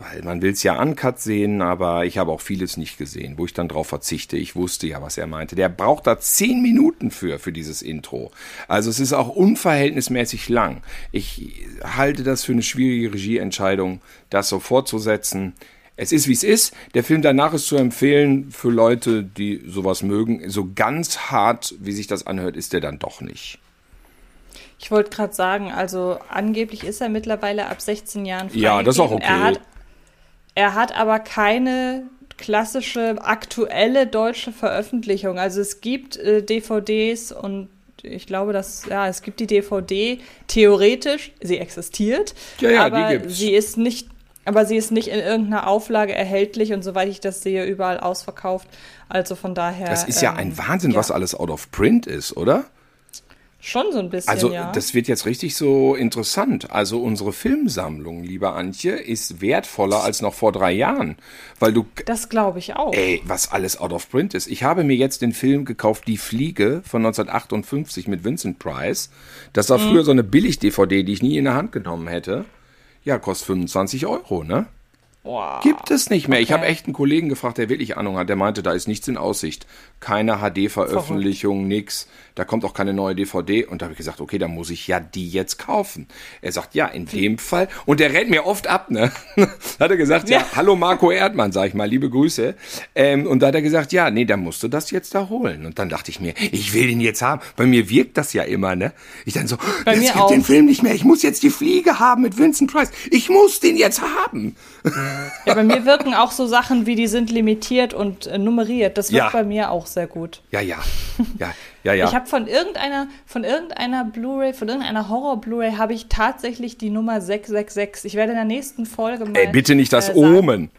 weil man will es ja uncut sehen, aber ich habe auch vieles nicht gesehen, wo ich dann drauf verzichte. Ich wusste ja, was er meinte. Der braucht da zehn Minuten für, für dieses Intro. Also es ist auch unverhältnismäßig lang. Ich halte das für eine schwierige Regieentscheidung, das so fortzusetzen. Es ist, wie es ist. Der Film danach ist zu empfehlen für Leute, die sowas mögen. So ganz hart, wie sich das anhört, ist der dann doch nicht. Ich wollte gerade sagen, also angeblich ist er mittlerweile ab 16 Jahren freigegeben. Ja, das ist auch okay. Er hat er hat aber keine klassische aktuelle deutsche Veröffentlichung. Also es gibt äh, DVDs und ich glaube, dass ja, es gibt die DVD theoretisch, sie existiert, ja, ja, aber die gibt's. sie ist nicht aber sie ist nicht in irgendeiner Auflage erhältlich und soweit ich das sehe, überall ausverkauft. Also von daher. Das ist ja ähm, ein Wahnsinn, ja. was alles out of print ist, oder? Schon so ein bisschen. Also, ja. das wird jetzt richtig so interessant. Also, unsere Filmsammlung, lieber Antje, ist wertvoller als noch vor drei Jahren. Weil du. Das glaube ich auch. Ey, was alles out of print ist. Ich habe mir jetzt den Film gekauft, Die Fliege von 1958 mit Vincent Price. Das war mhm. früher so eine Billig-DVD, die ich nie in der Hand genommen hätte. Ja, kostet 25 Euro, ne? Wow. Gibt es nicht mehr. Okay. Ich habe echt einen Kollegen gefragt, der wirklich Ahnung hat. Der meinte, da ist nichts in Aussicht. Keine HD-Veröffentlichung, nix. Da kommt auch keine neue DVD. Und da habe ich gesagt, okay, dann muss ich ja die jetzt kaufen. Er sagt, ja, in dem Fall. Und der rennt mir oft ab, ne? hat er gesagt, ja, ja hallo Marco Erdmann, sag ich mal, liebe Grüße. Ähm, und da hat er gesagt, ja, nee, dann musst du das jetzt da holen. Und dann dachte ich mir, ich will den jetzt haben. Bei mir wirkt das ja immer, ne? Ich dann so, Bei jetzt mir gibt auch. den Film nicht mehr. Ich muss jetzt die Fliege haben mit Vincent Price. Ich muss den jetzt haben. Ja, bei mir wirken auch so Sachen wie, die sind limitiert und äh, nummeriert. Das wirkt Ja. bei mir auch sehr gut. Ja, ja. Ja, ja, ja. Ich habe von irgendeiner, von irgendeiner Blu-ray, von irgendeiner Horror-Blu-ray habe ich tatsächlich die Nummer 666. Ich werde in der nächsten Folge mal. Ey, bitte nicht das äh, Omen.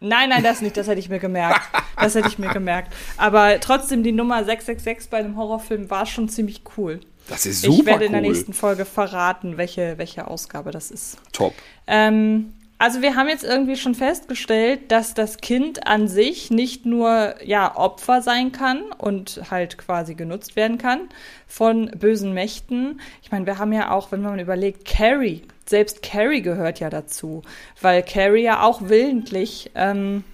Nein, nein, das nicht. Das hätte ich mir gemerkt. Das hätte ich mir gemerkt. Aber trotzdem, die Nummer 666 bei einem Horrorfilm war schon ziemlich cool. Das ist super ich werde in der cool. nächsten Folge verraten, welche, welche Ausgabe das ist. Top. Ähm, also wir haben jetzt irgendwie schon festgestellt, dass das Kind an sich nicht nur ja Opfer sein kann und halt quasi genutzt werden kann von bösen Mächten. Ich meine, wir haben ja auch, wenn man überlegt, Carrie, selbst Carrie gehört ja dazu, weil Carrie ja auch willentlich ähm,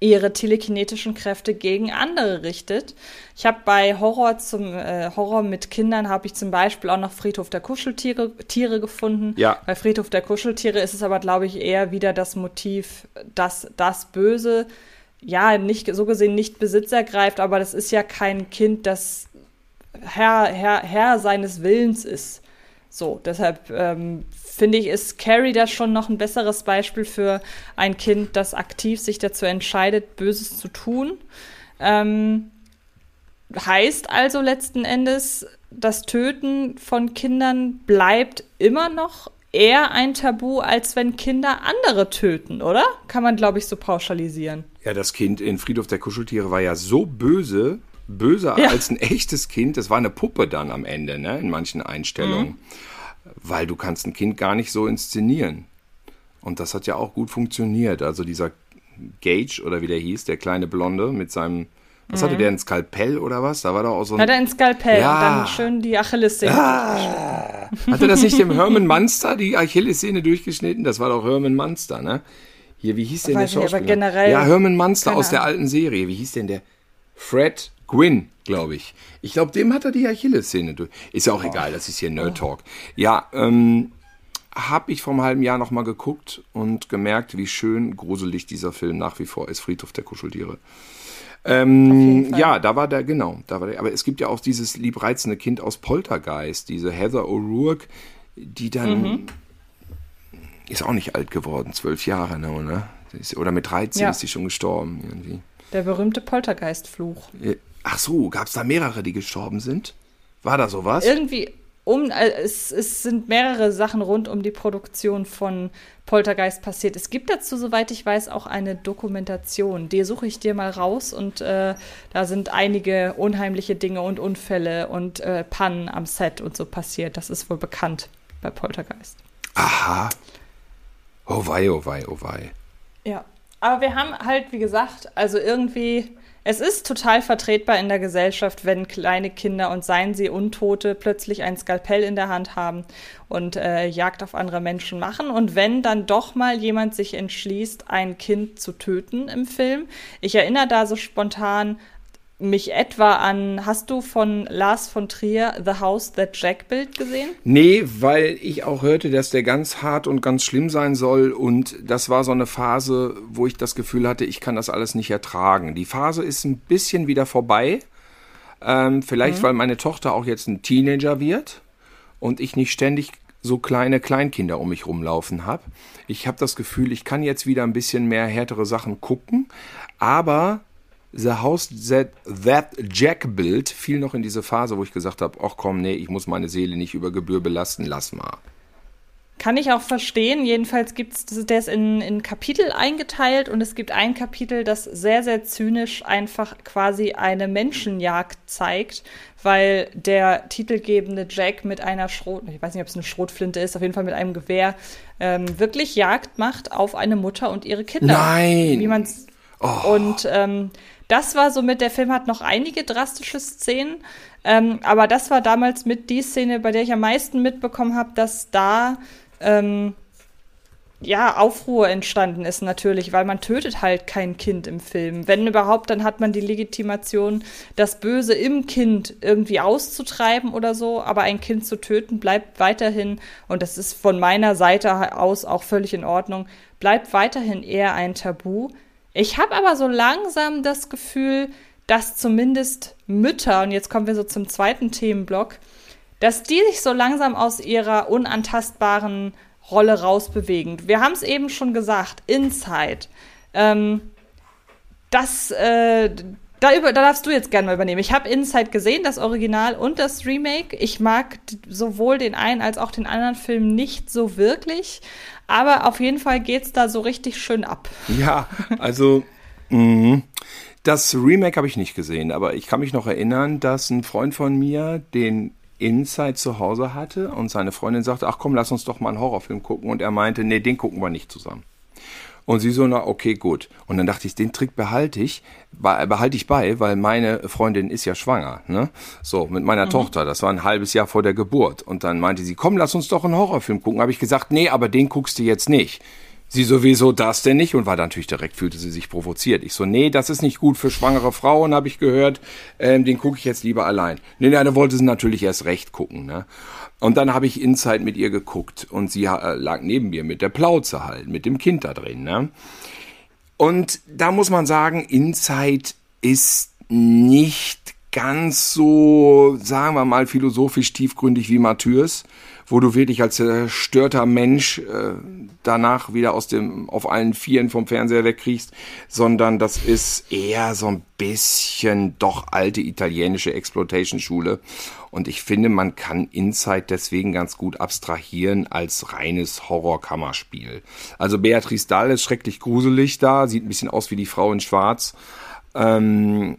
ihre telekinetischen Kräfte gegen andere richtet. Ich habe bei Horror zum äh, Horror mit Kindern habe ich zum Beispiel auch noch Friedhof der Kuscheltiere Tiere gefunden. Ja. Bei Friedhof der Kuscheltiere ist es aber, glaube ich, eher wieder das Motiv, dass das Böse ja nicht so gesehen nicht Besitz ergreift, aber das ist ja kein Kind, das Herr, Herr, Herr seines Willens ist. So, deshalb ähm, finde ich, ist Carrie da schon noch ein besseres Beispiel für ein Kind, das aktiv sich dazu entscheidet, Böses zu tun. Ähm, heißt also letzten Endes, das Töten von Kindern bleibt immer noch eher ein Tabu, als wenn Kinder andere töten, oder? Kann man, glaube ich, so pauschalisieren. Ja, das Kind in Friedhof der Kuscheltiere war ja so böse, böser Ja. als ein echtes Kind. Das war eine Puppe dann am Ende, ne, in manchen Einstellungen. Weil du kannst ein Kind gar nicht so inszenieren. Und das hat ja auch gut funktioniert. Also dieser Gage oder wie der hieß, der kleine Blonde mit seinem, was hatte der, ein Skalpell oder was? Da war doch auch so ein. Hat er ein Skalpell Ja. und dann schön die Achillessehne. Ah, hatte das nicht dem Herman Munster die Achillessehne durchgeschnitten? Das war doch Herman Munster, ne? Hier, wie hieß denn der nicht, aber Schauspieler? generell- ja, Herman Munster aus der alten Serie. Wie hieß denn der? Fred Gwynn, glaube ich. Ich glaube, dem hat er die Achillessehne durch. Ist ja auch egal, das ist hier Nerd Talk. Ja, ähm, habe ich vor einem halben Jahr noch mal geguckt und gemerkt, wie schön gruselig dieser Film nach wie vor ist, Friedhof der Kuscheltiere. Ähm, ja, da war der, genau, da war der, aber es gibt ja auch dieses liebreizende Kind aus Poltergeist, diese Heather O'Rourke, die dann Mhm. ist auch nicht alt geworden, zwölf Jahre, ne, oder mit 13 Ja. ist sie schon gestorben, irgendwie. Der berühmte Poltergeistfluch. Ach so, gab es da mehrere, die gestorben sind? War da sowas? Irgendwie, um, äh, es, es sind mehrere Sachen rund um die Produktion von Poltergeist passiert. Es gibt dazu, soweit ich weiß, auch eine Dokumentation. Die suche ich dir mal raus und äh, da sind einige unheimliche Dinge und Unfälle und äh, Pannen am Set und so passiert. Das ist wohl bekannt bei Poltergeist. Aha. Oh wei, oh wei, oh wei. Ja. Aber wir haben halt, wie gesagt, also irgendwie es ist total vertretbar in der Gesellschaft, wenn kleine Kinder und seien sie Untote plötzlich ein Skalpell in der Hand haben und äh, Jagd auf andere Menschen machen. Und wenn dann doch mal jemand sich entschließt, ein Kind zu töten im Film. Ich erinnere da so spontan mich etwa an, hast du von Lars von Trier The House That Jack Built gesehen? Nee, weil ich auch hörte, dass der ganz hart und ganz schlimm sein soll und das war so eine Phase, wo ich das Gefühl hatte, ich kann das alles nicht ertragen. Die Phase ist ein bisschen wieder vorbei, ähm, vielleicht mhm. weil meine Tochter auch jetzt ein Teenager wird und ich nicht ständig so kleine Kleinkinder um mich rumlaufen habe. Ich habe das Gefühl, ich kann jetzt wieder ein bisschen mehr härtere Sachen gucken, aber The House That, that Jack Built fiel noch in diese Phase, wo ich gesagt habe, ach komm, nee, ich muss meine Seele nicht über Gebühr belasten, lass mal. Kann ich auch verstehen. Jedenfalls gibt es, der ist in, in Kapitel eingeteilt und es gibt ein Kapitel, das sehr, sehr zynisch einfach quasi eine Menschenjagd zeigt, weil der titelgebende Jack mit einer Schrot, ich weiß nicht, ob es eine Schrotflinte ist, auf jeden Fall mit einem Gewehr, ähm, wirklich Jagd macht auf eine Mutter und ihre Kinder. Nein! Wie man oh. Und ähm, das war so mit, der Film hat noch einige drastische Szenen, ähm, aber das war damals mit die Szene, bei der ich am meisten mitbekommen habe, dass da ähm, ja, Aufruhr entstanden ist natürlich, weil man tötet halt kein Kind im Film. Wenn überhaupt, dann hat man die Legitimation, das Böse im Kind irgendwie auszutreiben oder so, aber ein Kind zu töten bleibt weiterhin, und das ist von meiner Seite aus auch völlig in Ordnung, bleibt weiterhin eher ein Tabu. Ich habe aber so langsam das Gefühl, dass zumindest Mütter, und jetzt kommen wir so zum zweiten Themenblock, dass die sich so langsam aus ihrer unantastbaren Rolle rausbewegen. Wir haben es eben schon gesagt, Inside. Ähm, das, äh, da, über, da darfst du jetzt gerne mal übernehmen. Ich habe Inside gesehen, das Original und das Remake. Ich mag sowohl den einen als auch den anderen Film nicht so wirklich. Aber auf jeden Fall geht's da so richtig schön ab. Ja, also mh, das Remake habe ich nicht gesehen, aber ich kann mich noch erinnern, dass ein Freund von mir den Inside zu Hause hatte und seine Freundin sagte, ach komm, lass uns doch mal einen Horrorfilm gucken. Und er meinte, nee, den gucken wir nicht zusammen. Und sie so, na, okay, gut. Und dann dachte ich, den Trick behalte ich, behalte ich bei, weil meine Freundin ist ja schwanger, ne? So, mit meiner mhm. Tochter. Das war ein halbes Jahr vor der Geburt. Und dann meinte sie, komm, lass uns doch einen Horrorfilm gucken. Habe ich gesagt, nee, aber den guckst du jetzt nicht. Sie sowieso das denn nicht und war natürlich direkt, fühlte sie sich provoziert. Ich so, nee, das ist nicht gut für schwangere Frauen, habe ich gehört. Ähm, den gucke ich jetzt lieber allein. Nee, nee, dann wollte sie natürlich erst recht gucken. Ne? Und dann habe ich Inside mit ihr geguckt und sie äh, lag neben mir mit der Plauze halt, mit dem Kind da drin. Ne? Und da muss man sagen, Inside ist nicht ganz so, sagen wir mal, philosophisch tiefgründig wie Matthäus wo du wirklich als zerstörter Mensch äh, danach wieder aus dem auf allen Vieren vom Fernseher wegkriegst, sondern das ist eher so ein bisschen doch alte italienische Exploitation-Schule. Und ich finde, man kann Inside deswegen ganz gut abstrahieren als reines Horrorkammerspiel. Also Beatrice Dahl ist schrecklich gruselig da, sieht ein bisschen aus wie die Frau in Schwarz. Ähm,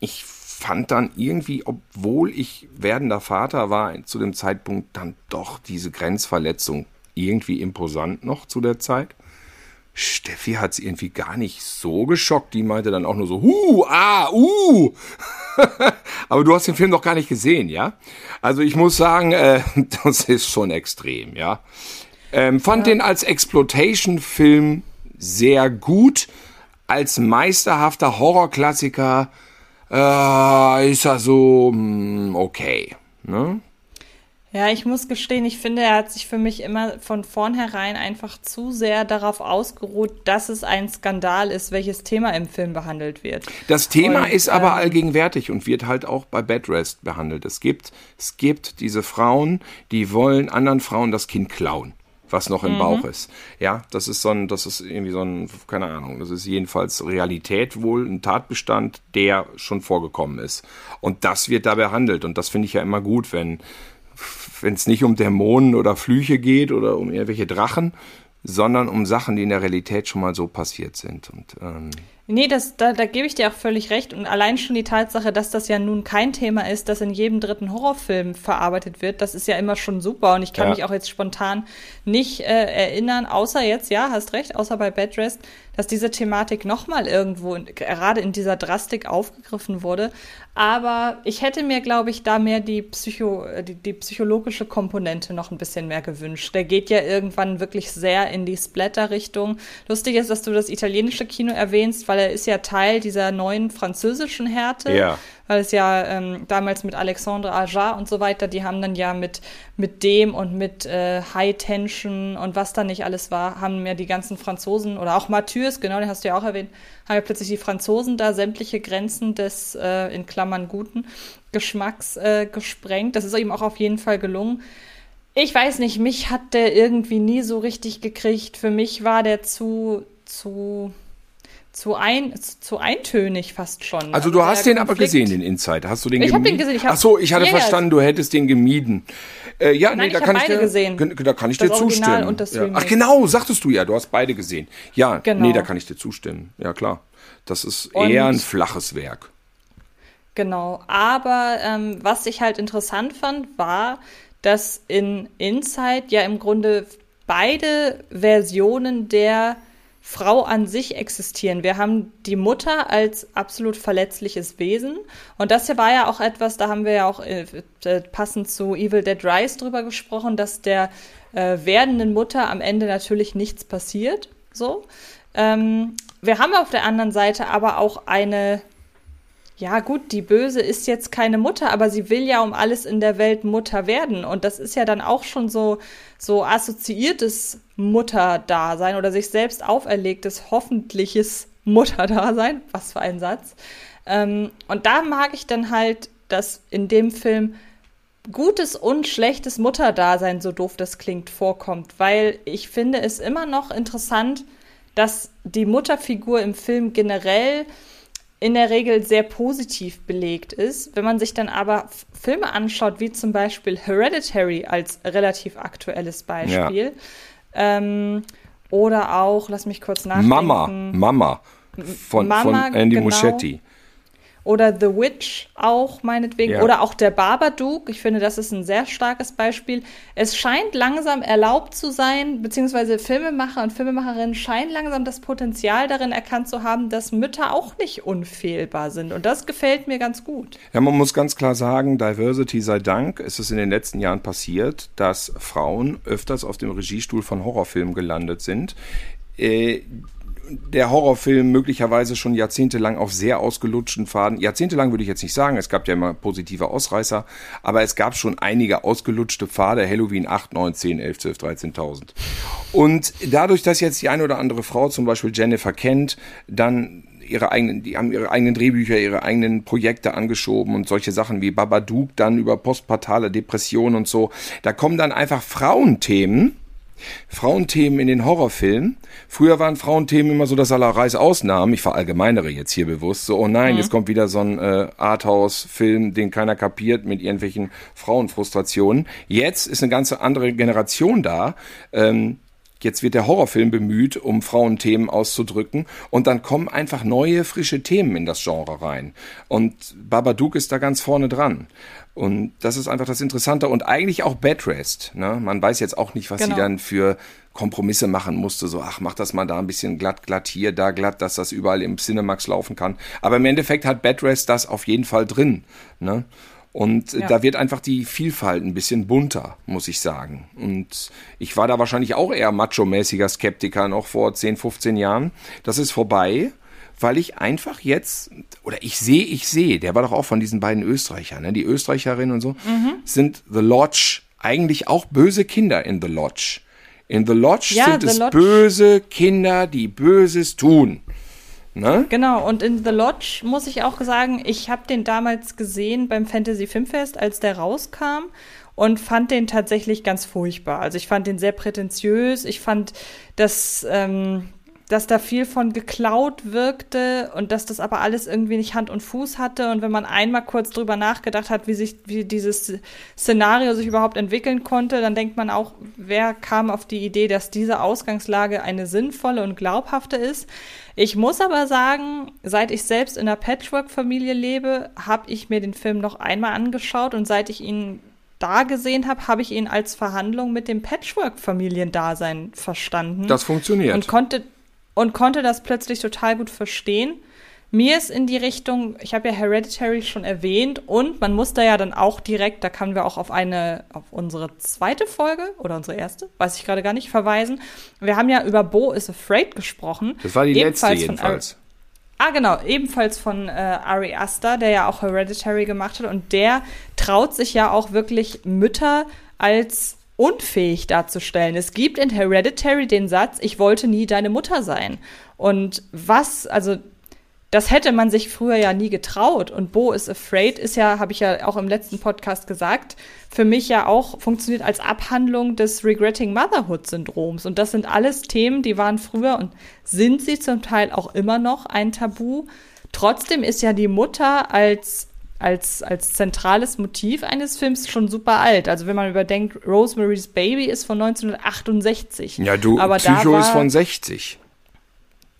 ich fand dann irgendwie, obwohl ich werdender Vater war, zu dem Zeitpunkt dann doch diese Grenzverletzung irgendwie imposant noch zu der Zeit. Steffi hat es irgendwie gar nicht so geschockt. Die meinte dann auch nur so, hu, ah, uh. Aber du hast den Film noch gar nicht gesehen, ja? Also ich muss sagen, äh, das ist schon extrem, ja. Ähm, fand ja. den als Exploitation-Film sehr gut. Als meisterhafter Horrorklassiker äh, ist er so hm, okay. Ne? Ja, ich muss gestehen, ich finde, er hat sich für mich immer von vornherein einfach zu sehr darauf ausgeruht, dass es ein Skandal ist, welches Thema im Film behandelt wird. Das Thema und, ist aber ähm, allgegenwärtig und wird halt auch bei Bed Rest behandelt. Es gibt, es gibt diese Frauen, die wollen anderen Frauen das Kind klauen was noch im mhm. Bauch ist. Ja, das ist so ein, das ist irgendwie so ein, keine Ahnung, das ist jedenfalls Realität wohl, ein Tatbestand, der schon vorgekommen ist. Und das wird da behandelt. Und das finde ich ja immer gut, wenn wenn es nicht um Dämonen oder Flüche geht oder um irgendwelche Drachen, sondern um Sachen, die in der Realität schon mal so passiert sind. Und ähm, Nee, das, da, da gebe ich dir auch völlig recht. Und allein schon die Tatsache, dass das ja nun kein Thema ist, das in jedem dritten Horrorfilm verarbeitet wird, das ist ja immer schon super. Und ich kann Ja. mich auch jetzt spontan nicht äh, erinnern, außer jetzt, ja, hast recht, außer bei Bed Rest, dass diese Thematik nochmal irgendwo, gerade in dieser Drastik aufgegriffen wurde. Aber ich hätte mir, glaube ich, da mehr die, Psycho, äh, die, die psychologische Komponente noch ein bisschen mehr gewünscht. Der geht ja irgendwann wirklich sehr in die Splatter-Richtung. Lustig ist, dass du das italienische Kino erwähnst, weil er ist ja Teil dieser neuen französischen Härte. Ja. Weil es ja ähm, damals mit Alexandre Ajar und so weiter, die haben dann ja mit, mit dem und mit äh, High Tension und was da nicht alles war, haben ja die ganzen Franzosen oder auch Mathieu, genau, den hast du ja auch erwähnt, haben ja plötzlich die Franzosen da sämtliche Grenzen des, äh, in Klammern guten, Geschmacks äh, gesprengt. Das ist ihm auch auf jeden Fall gelungen. Ich weiß nicht, mich hat der irgendwie nie so richtig gekriegt. Für mich war der zu, zu, zu, ein, zu eintönig fast schon. Also du hast den aber Konflikt- gesehen, den Inside. Hast du den Ich hab gemieden? den gesehen, ich hab- Ach so, ich hatte Ja, verstanden, du hättest den gemieden. Äh, ja, Nein, nee, ich da hab kann ich dir, gesehen. Da kann ich Das dir Original zustimmen. und das ja. Ach genau, sagtest du ja, du hast beide gesehen. Ja, Genau. nee, da kann ich dir zustimmen. Ja, klar. Das ist Und- eher ein flaches Werk. Genau, aber ähm, was ich halt interessant fand, war, dass in Inside ja im Grunde beide Versionen der Frau an sich existieren. Wir haben die Mutter als absolut verletzliches Wesen und das hier war ja auch etwas, da haben wir ja auch äh, äh, passend zu Evil Dead Rise drüber gesprochen, dass der äh, werdenden Mutter am Ende natürlich nichts passiert. So. Ähm, wir haben auf der anderen Seite aber auch eine ja, gut, die Böse ist jetzt keine Mutter, aber sie will ja um alles in der Welt Mutter werden. Und das ist ja dann auch schon so, so assoziiertes Mutterdasein oder sich selbst auferlegtes, hoffentliches Mutterdasein. Was für ein Satz. Ähm, und da mag ich dann halt, dass in dem Film gutes und schlechtes Mutterdasein, so doof das klingt, vorkommt. Weil ich finde es immer noch interessant, dass die Mutterfigur im Film generell in der Regel sehr positiv belegt ist. Wenn man sich dann aber Filme anschaut, wie zum Beispiel Hereditary als relativ aktuelles Beispiel, ähm, oder auch, lass mich kurz nachdenken. Mama, Mama von, Mama, von Andy genau. Muschietti. Oder The Witch auch meinetwegen. Ja. Oder auch der Babadook. Ich finde, das ist ein sehr starkes Beispiel. Es scheint langsam erlaubt zu sein, beziehungsweise Filmemacher und Filmemacherinnen scheinen langsam das Potenzial darin erkannt zu haben, dass Mütter auch nicht unfehlbar sind. Und das gefällt mir ganz gut. Ja, man muss ganz klar sagen, Diversity sei Dank, ist es in den letzten Jahren passiert, dass Frauen öfters auf dem Regiestuhl von Horrorfilmen gelandet sind. Äh, der Horrorfilm möglicherweise schon jahrzehntelang auf sehr ausgelutschten Faden. Jahrzehntelang würde ich jetzt nicht sagen, es gab ja immer positive Ausreißer, aber es gab schon einige ausgelutschte Pfade, Halloween 8, 9, 10, 11, 12, 13.000. Und dadurch, dass jetzt die eine oder andere Frau, zum Beispiel Jennifer kennt, dann ihre eigenen, die haben ihre eigenen Drehbücher, ihre eigenen Projekte angeschoben und solche Sachen wie Babadook dann über postpartale Depression und so. Da kommen dann einfach Frauenthemen, Frauenthemen in den Horrorfilmen. Früher waren Frauenthemen immer so das allerreis Ausnahmen. Ich verallgemeinere jetzt hier bewusst. So, oh nein, jetzt kommt wieder so ein äh, Arthouse-Film, den keiner kapiert mit irgendwelchen Frauenfrustrationen. Jetzt ist eine ganze andere Generation da. Ähm, Jetzt wird der Horrorfilm bemüht, um Frauenthemen auszudrücken. Und dann kommen einfach neue, frische Themen in das Genre rein. Und Babadook ist da ganz vorne dran. Und das ist einfach das Interessante. Und eigentlich auch Bedrest. Ne? Man weiß jetzt auch nicht, was Genau. sie dann für Kompromisse machen musste. So, ach, mach das mal da ein bisschen glatt, glatt hier, da glatt, dass das überall im Cinemax laufen kann. Aber im Endeffekt hat Bedrest das auf jeden Fall drin. Ne? Und Ja. da wird einfach die Vielfalt ein bisschen bunter, muss ich sagen. Und ich war da wahrscheinlich auch eher macho-mäßiger Skeptiker noch vor 10, 15 Jahren. Das ist vorbei, weil ich einfach jetzt, oder ich sehe, ich sehe, der war doch auch von diesen beiden Österreichern, ne? die Österreicherin und so, sind The Lodge eigentlich auch böse Kinder in The Lodge. In The Lodge Ja, sind The es Lodge. böse Kinder, die Böses tun. Ne? Genau, und in The Lodge muss ich auch sagen, ich habe den damals gesehen beim Fantasy Filmfest, als der rauskam und fand den tatsächlich ganz furchtbar. Also ich fand den sehr prätentiös, ich fand das, ähm, dass da viel von geklaut wirkte und dass das aber alles irgendwie nicht Hand und Fuß hatte. Und wenn man einmal kurz drüber nachgedacht hat, wie sich, wie dieses Szenario sich überhaupt entwickeln konnte, dann denkt man auch, wer kam auf die Idee, dass diese Ausgangslage eine sinnvolle und glaubhafte ist. Ich muss aber sagen, seit ich selbst in einer Patchwork-Familie lebe, habe ich mir den Film noch einmal angeschaut und seit ich ihn da gesehen habe, habe ich ihn als Verhandlung mit dem Patchwork-Familiendasein verstanden. Das funktioniert. Und konnte, und konnte das plötzlich total gut verstehen. Mir ist in die Richtung, ich habe ja Hereditary schon erwähnt und man muss da ja dann auch direkt, da können wir auch auf eine, auf unsere zweite Folge oder unsere erste, weiß ich gerade gar nicht, verweisen. Wir haben ja über Bo is Afraid gesprochen. Das war die letzte jedenfalls. Ah, genau, ebenfalls von äh, Ari Aster, der ja auch Hereditary gemacht hat und der traut sich ja auch wirklich Mütter als unfähig darzustellen. Es gibt in Hereditary den Satz, ich wollte nie deine Mutter sein. Und was, also das hätte man sich früher ja nie getraut. Und Bo is Afraid ist ja, habe ich ja auch im letzten Podcast gesagt, für mich ja auch funktioniert als Abhandlung des Regretting Motherhood Syndroms. Und das sind alles Themen, die waren früher und sind sie zum Teil auch immer noch ein Tabu. Trotzdem ist ja die Mutter als als, als zentrales Motiv eines Films schon super alt. Also wenn man überdenkt, Rosemary's Baby ist von 1968. Ja, du, aber Psycho ist von 60.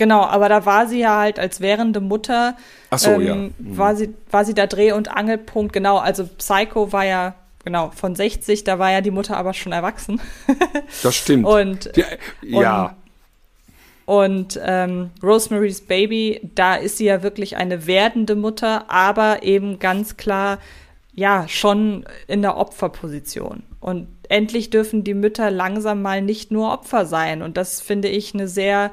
Genau, aber da war sie ja halt als währende Mutter. Ach so, ähm, ja. Mhm. War sie, war sie da Dreh- und Angelpunkt, genau. Also Psycho war ja, genau, von 60, da war ja die Mutter aber schon erwachsen. Das stimmt. und, ja. ja. Und ähm, Rosemary's Baby, da ist sie ja wirklich eine werdende Mutter, aber eben ganz klar, ja, schon in der Opferposition. Und endlich dürfen die Mütter langsam mal nicht nur Opfer sein. Und das finde ich eine sehr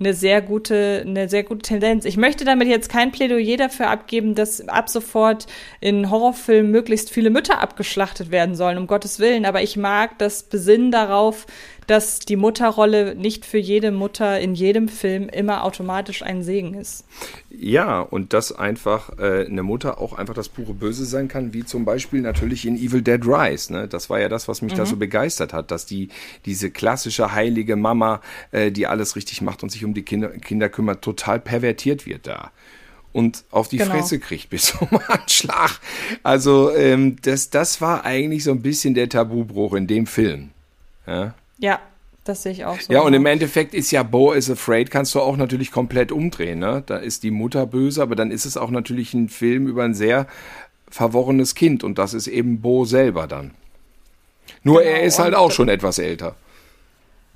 eine sehr gute, eine sehr gute Tendenz. Ich möchte damit jetzt kein Plädoyer dafür abgeben, dass ab sofort in Horrorfilmen möglichst viele Mütter abgeschlachtet werden sollen, um Gottes Willen. Aber ich mag das Besinnen darauf, dass die Mutterrolle nicht für jede Mutter in jedem Film immer automatisch ein Segen ist. Ja, und dass einfach äh, eine Mutter auch einfach das pure Böse sein kann, wie zum Beispiel natürlich in Evil Dead Rise. Ne? Das war ja das, was mich mhm. da so begeistert hat, dass die diese klassische heilige Mama, äh, die alles richtig macht und sich um die Kinder, Kinder kümmert, total pervertiert wird da und auf die genau. Fresse kriegt bis zum Anschlag. Also ähm, das, das war eigentlich so ein bisschen der Tabubruch in dem Film. Ja, ja das sehe ich auch so. Ja, und im Endeffekt ist ja Bo is Afraid, kannst du auch natürlich komplett umdrehen. Ne? Da ist die Mutter böse, aber dann ist es auch natürlich ein Film über ein sehr verworrenes Kind und das ist eben Bo selber dann. Nur genau, er ist halt auch schon etwas älter.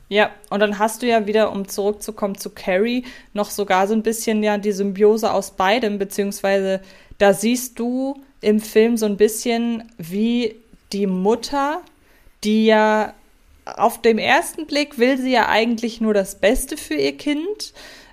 Ja, und dann hast du ja wieder, um zurückzukommen zu Carrie, noch sogar so ein bisschen ja die Symbiose aus beidem, beziehungsweise da siehst du im Film so ein bisschen, wie die Mutter, die ja auf dem ersten Blick will sie ja eigentlich nur das Beste für ihr Kind.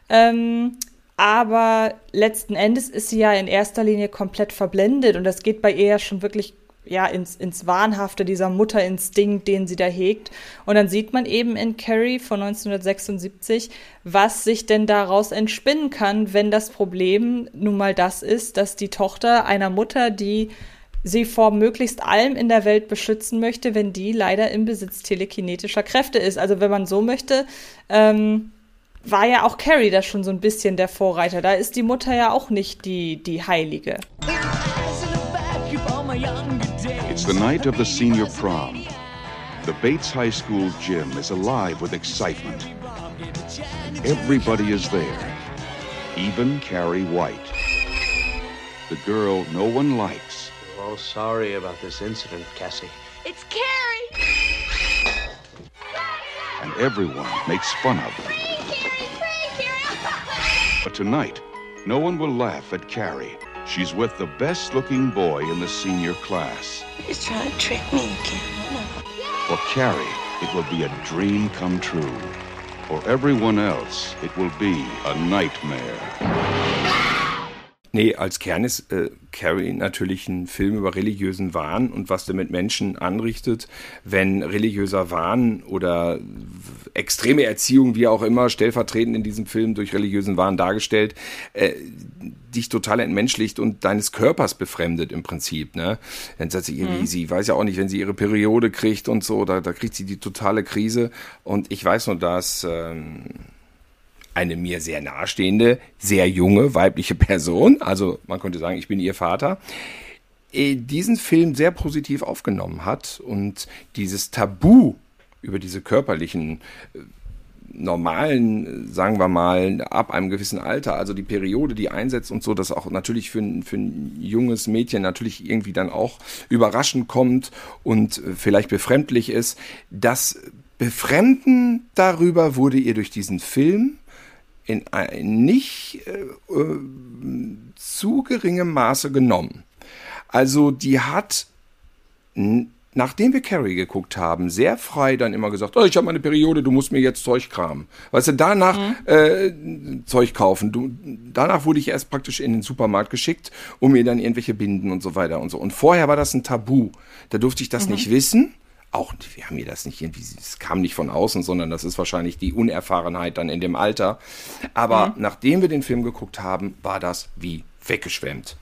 Ähm, aber letzten Endes ist sie ja in erster Linie komplett verblendet und das geht bei ihr ja schon wirklich ja ins, ins Wahnhafte, dieser Mutterinstinkt, den sie da hegt. Und dann sieht man eben in Carrie von 1976, was sich denn daraus entspinnen kann, wenn das Problem nun mal das ist, dass die Tochter einer Mutter, die sie vor möglichst allem in der Welt beschützen möchte, wenn die leider im Besitz telekinetischer Kräfte ist. Also wenn man so möchte, ähm, war ja auch Carrie da schon so ein bisschen der Vorreiter. Da ist die Mutter ja auch nicht die, die Heilige. It's the night of the senior prom. The Bates High School gym is alive with excitement. Everybody is there, even Carrie White. The girl no one likes Oh, sorry about this incident, Cassie. It's Carrie! And everyone makes fun of her. But tonight, no one will laugh at Carrie. She's with the best looking boy in the senior class. He's trying to trick me again. For Carrie, it will be a dream come true. For everyone else, it will be a nightmare. Nee, als Kern ist äh, Carrie natürlich ein Film über religiösen Wahn und was der mit Menschen anrichtet, wenn religiöser Wahn oder extreme Erziehung, wie auch immer, stellvertretend in diesem Film durch religiösen Wahn dargestellt, äh, dich total entmenschlicht und deines Körpers befremdet im Prinzip. Ne? Dann sagt sie irgendwie, mhm. sie weiß ja auch nicht, wenn sie ihre Periode kriegt und so, da, da kriegt sie die totale Krise. Und ich weiß nur, dass ähm, eine mir sehr nahestehende, sehr junge weibliche Person, also man könnte sagen, ich bin ihr Vater, äh, diesen Film sehr positiv aufgenommen hat und dieses Tabu über diese körperlichen äh, normalen, sagen wir mal, ab einem gewissen Alter, also die Periode, die einsetzt und so, das auch natürlich für für ein junges Mädchen natürlich irgendwie dann auch überraschend kommt und vielleicht befremdlich ist. Das Befremden darüber wurde ihr durch diesen Film in ein nicht äh, äh zu geringem Maße genommen. Also die hat nachdem wir Carrie geguckt haben, sehr frei dann immer gesagt, oh, ich habe meine Periode, du musst mir jetzt Zeug kramen. Weißt du, danach mhm. äh, Zeug kaufen. Du, danach wurde ich erst praktisch in den Supermarkt geschickt, um mir dann irgendwelche Binden und so weiter und so. Und vorher war das ein Tabu. Da durfte ich das mhm. nicht wissen. Auch, wir haben mir das nicht irgendwie, es kam nicht von außen, sondern das ist wahrscheinlich die Unerfahrenheit dann in dem Alter. Aber mhm. nachdem wir den Film geguckt haben, war das wie weggeschwemmt.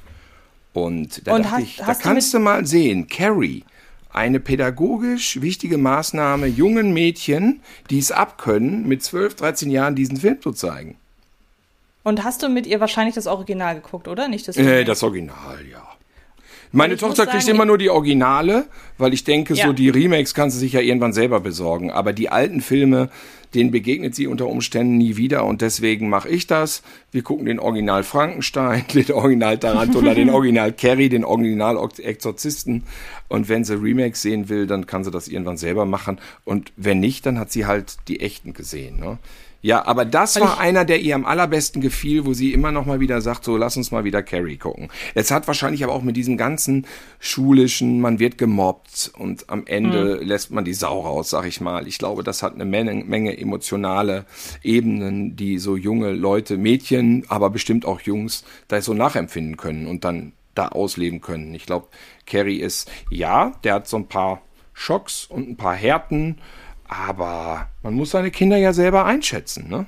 Und da und dachte hast, ich, da kannst du, mal sehen, Carrie, eine pädagogisch wichtige Maßnahme, jungen Mädchen, die es abkönnen, mit 12, 13 Jahren diesen Film zu zeigen. Und hast du mit ihr wahrscheinlich das Original geguckt, oder? Nicht das Äh, das Original, ja. Meine Tochter kriegt immer nur die Originale, weil ich denke, ja. so die Remakes kann sie sich ja irgendwann selber besorgen. Aber die alten Filme, denen begegnet sie unter Umständen nie wieder und deswegen mache ich das. Wir gucken den Original Frankenstein, den Original Tarantula, den Original Carrie, den Original Exorzisten und wenn sie Remakes sehen will, dann kann sie das irgendwann selber machen und wenn nicht, dann hat sie halt die echten gesehen. Ne? Ja, aber das war einer, der ihr am allerbesten gefiel, wo sie immer noch mal wieder sagt, so lass uns mal wieder Carrie gucken. Es hat wahrscheinlich aber auch mit diesem ganzen schulischen, man wird gemobbt und am Ende mhm. lässt man die Sau raus, sag ich mal. Ich glaube, das hat eine Menge, Menge emotionale Ebenen, die so junge Leute, Mädchen, aber bestimmt auch Jungs, da so nachempfinden können und dann da ausleben können. Ich glaube, Carrie ist, ja, der hat so ein paar Schocks und ein paar Härten, aber man muss seine Kinder ja selber einschätzen, ne?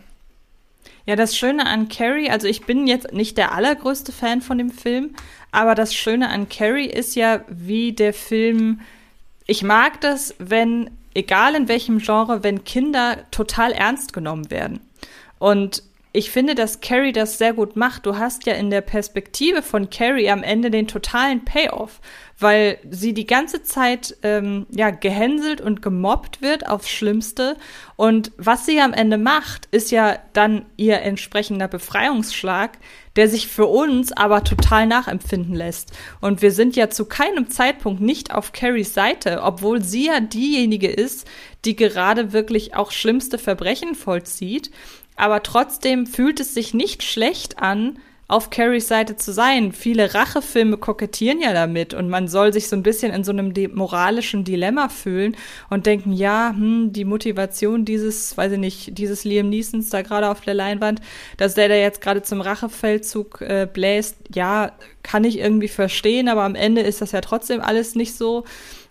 Ja, das Schöne an Carrie, also ich bin jetzt nicht der allergrößte Fan von dem Film, aber das Schöne an Carrie ist ja, wie der Film. Ich mag das, wenn, egal in welchem Genre, wenn Kinder total ernst genommen werden. Und ich finde, dass Carrie das sehr gut macht. Du hast ja in der Perspektive von Carrie am Ende den totalen Payoff, weil sie die ganze Zeit ähm, ja gehänselt und gemobbt wird aufs Schlimmste. Und was sie am Ende macht, ist ja dann ihr entsprechender Befreiungsschlag, der sich für uns aber total nachempfinden lässt. Und wir sind ja zu keinem Zeitpunkt nicht auf Carries Seite, obwohl sie ja diejenige ist, die gerade wirklich auch schlimmste Verbrechen vollzieht aber trotzdem fühlt es sich nicht schlecht an, auf Carries Seite zu sein. Viele Rachefilme kokettieren ja damit und man soll sich so ein bisschen in so einem moralischen Dilemma fühlen und denken, ja, hm, die Motivation dieses, weiß ich nicht, dieses Liam Neesons da gerade auf der Leinwand, dass der da jetzt gerade zum Rachefeldzug äh, bläst, ja, kann ich irgendwie verstehen, aber am Ende ist das ja trotzdem alles nicht so,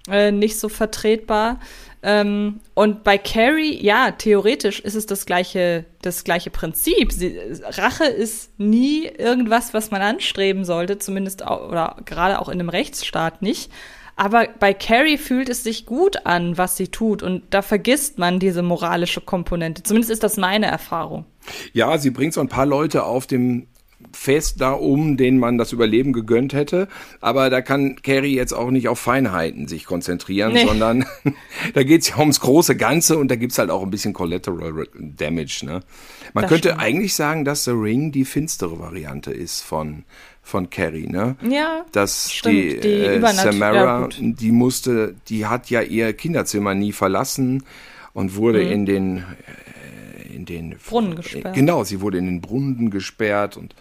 äh, nicht so vertretbar. Ähm, und bei Carrie, ja, theoretisch ist es das gleiche, das gleiche Prinzip. Sie, Rache ist nie irgendwas, was man anstreben sollte, zumindest auch, oder gerade auch in einem Rechtsstaat nicht. Aber bei Carrie fühlt es sich gut an, was sie tut. Und da vergisst man diese moralische Komponente. Zumindest ist das meine Erfahrung. Ja, sie bringt so ein paar Leute auf dem fest da um, denen man das Überleben gegönnt hätte. Aber da kann Carrie jetzt auch nicht auf Feinheiten sich konzentrieren, nee. sondern da geht's ja ums große Ganze und da gibt's halt auch ein bisschen Collateral Damage. Ne? Man das könnte stimmt. eigentlich sagen, dass The Ring die finstere Variante ist von von Carrie, ne? Ja. Dass stimmt, die, die äh, Samara, ja, die musste, die hat ja ihr Kinderzimmer nie verlassen und wurde mhm. in den äh, in den Brunnen gesperrt. Genau, sie wurde in den Brunnen gesperrt und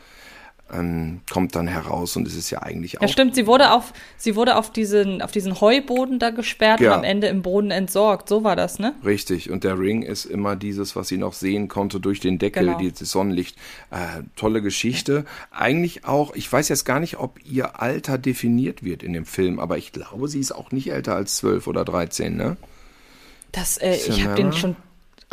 ähm, kommt dann heraus und es ist ja eigentlich auch. Ja, stimmt, sie wurde auf, sie wurde auf diesen, auf diesen Heuboden da gesperrt ja. und am Ende im Boden entsorgt. So war das, ne? Richtig. Und der Ring ist immer dieses, was sie noch sehen konnte durch den Deckel, genau. dieses Sonnenlicht. Äh, tolle Geschichte. Ja. Eigentlich auch, ich weiß jetzt gar nicht, ob ihr Alter definiert wird in dem Film, aber ich glaube, sie ist auch nicht älter als zwölf oder dreizehn, ne? Das, äh, ich habe den schon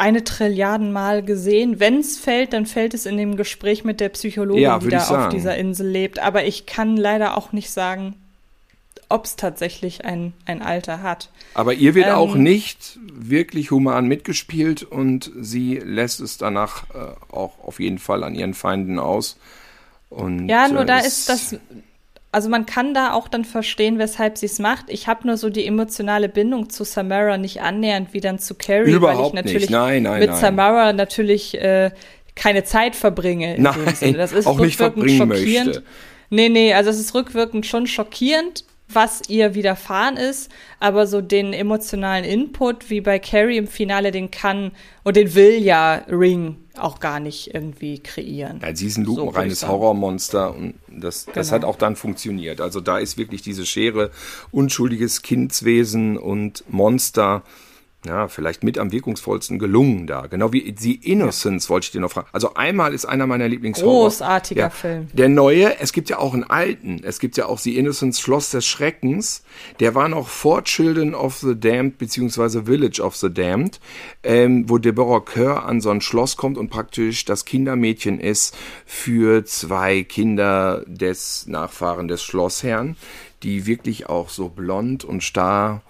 eine Trilliarden Mal gesehen. Wenn es fällt, dann fällt es in dem Gespräch mit der Psychologin, ja, die da auf dieser Insel lebt. Aber ich kann leider auch nicht sagen, ob es tatsächlich ein, ein Alter hat. Aber ihr wird Ähm, auch nicht wirklich human mitgespielt und sie lässt es danach äh, auch auf jeden Fall an ihren Feinden aus. Und, Ja, nur äh, da ist das, also man kann da auch dann verstehen, weshalb sie es macht. Ich habe nur so die emotionale Bindung zu Samara nicht annähernd wie dann zu Carrie, weil ich Überhaupt natürlich Nein, nein, mit nein. Samara natürlich äh, keine Zeit verbringe. In Nein, dem Sinne. Das ist auch nicht rückwirkend verbringen schockierend. möchte. Nee, nee, also es ist rückwirkend schon schockierend, was ihr widerfahren ist, aber so den emotionalen Input, wie bei Carrie im Finale, den kann und den will ja Ring auch gar nicht irgendwie kreieren. Ja, sie ist ein So lupenreines sagen. Horrormonster und das, das Genau. hat auch dann funktioniert. Also da ist wirklich diese Schere unschuldiges Kindswesen und Monster, ja, vielleicht mit am wirkungsvollsten gelungen da. Genau wie The Innocence wollte ich dir noch fragen. Also einmal ist einer meiner Lieblingshorror. Großartiger Film. Der neue, es gibt ja auch einen alten, es gibt ja auch The Innocence Schloss des Schreckens, der war noch vor Children of the Damned beziehungsweise Village of the Damned, ähm, wo Deborah Kerr an so ein Schloss kommt und praktisch das Kindermädchen ist für zwei Kinder des Nachfahren des Schlossherrn, die wirklich auch so blond und starr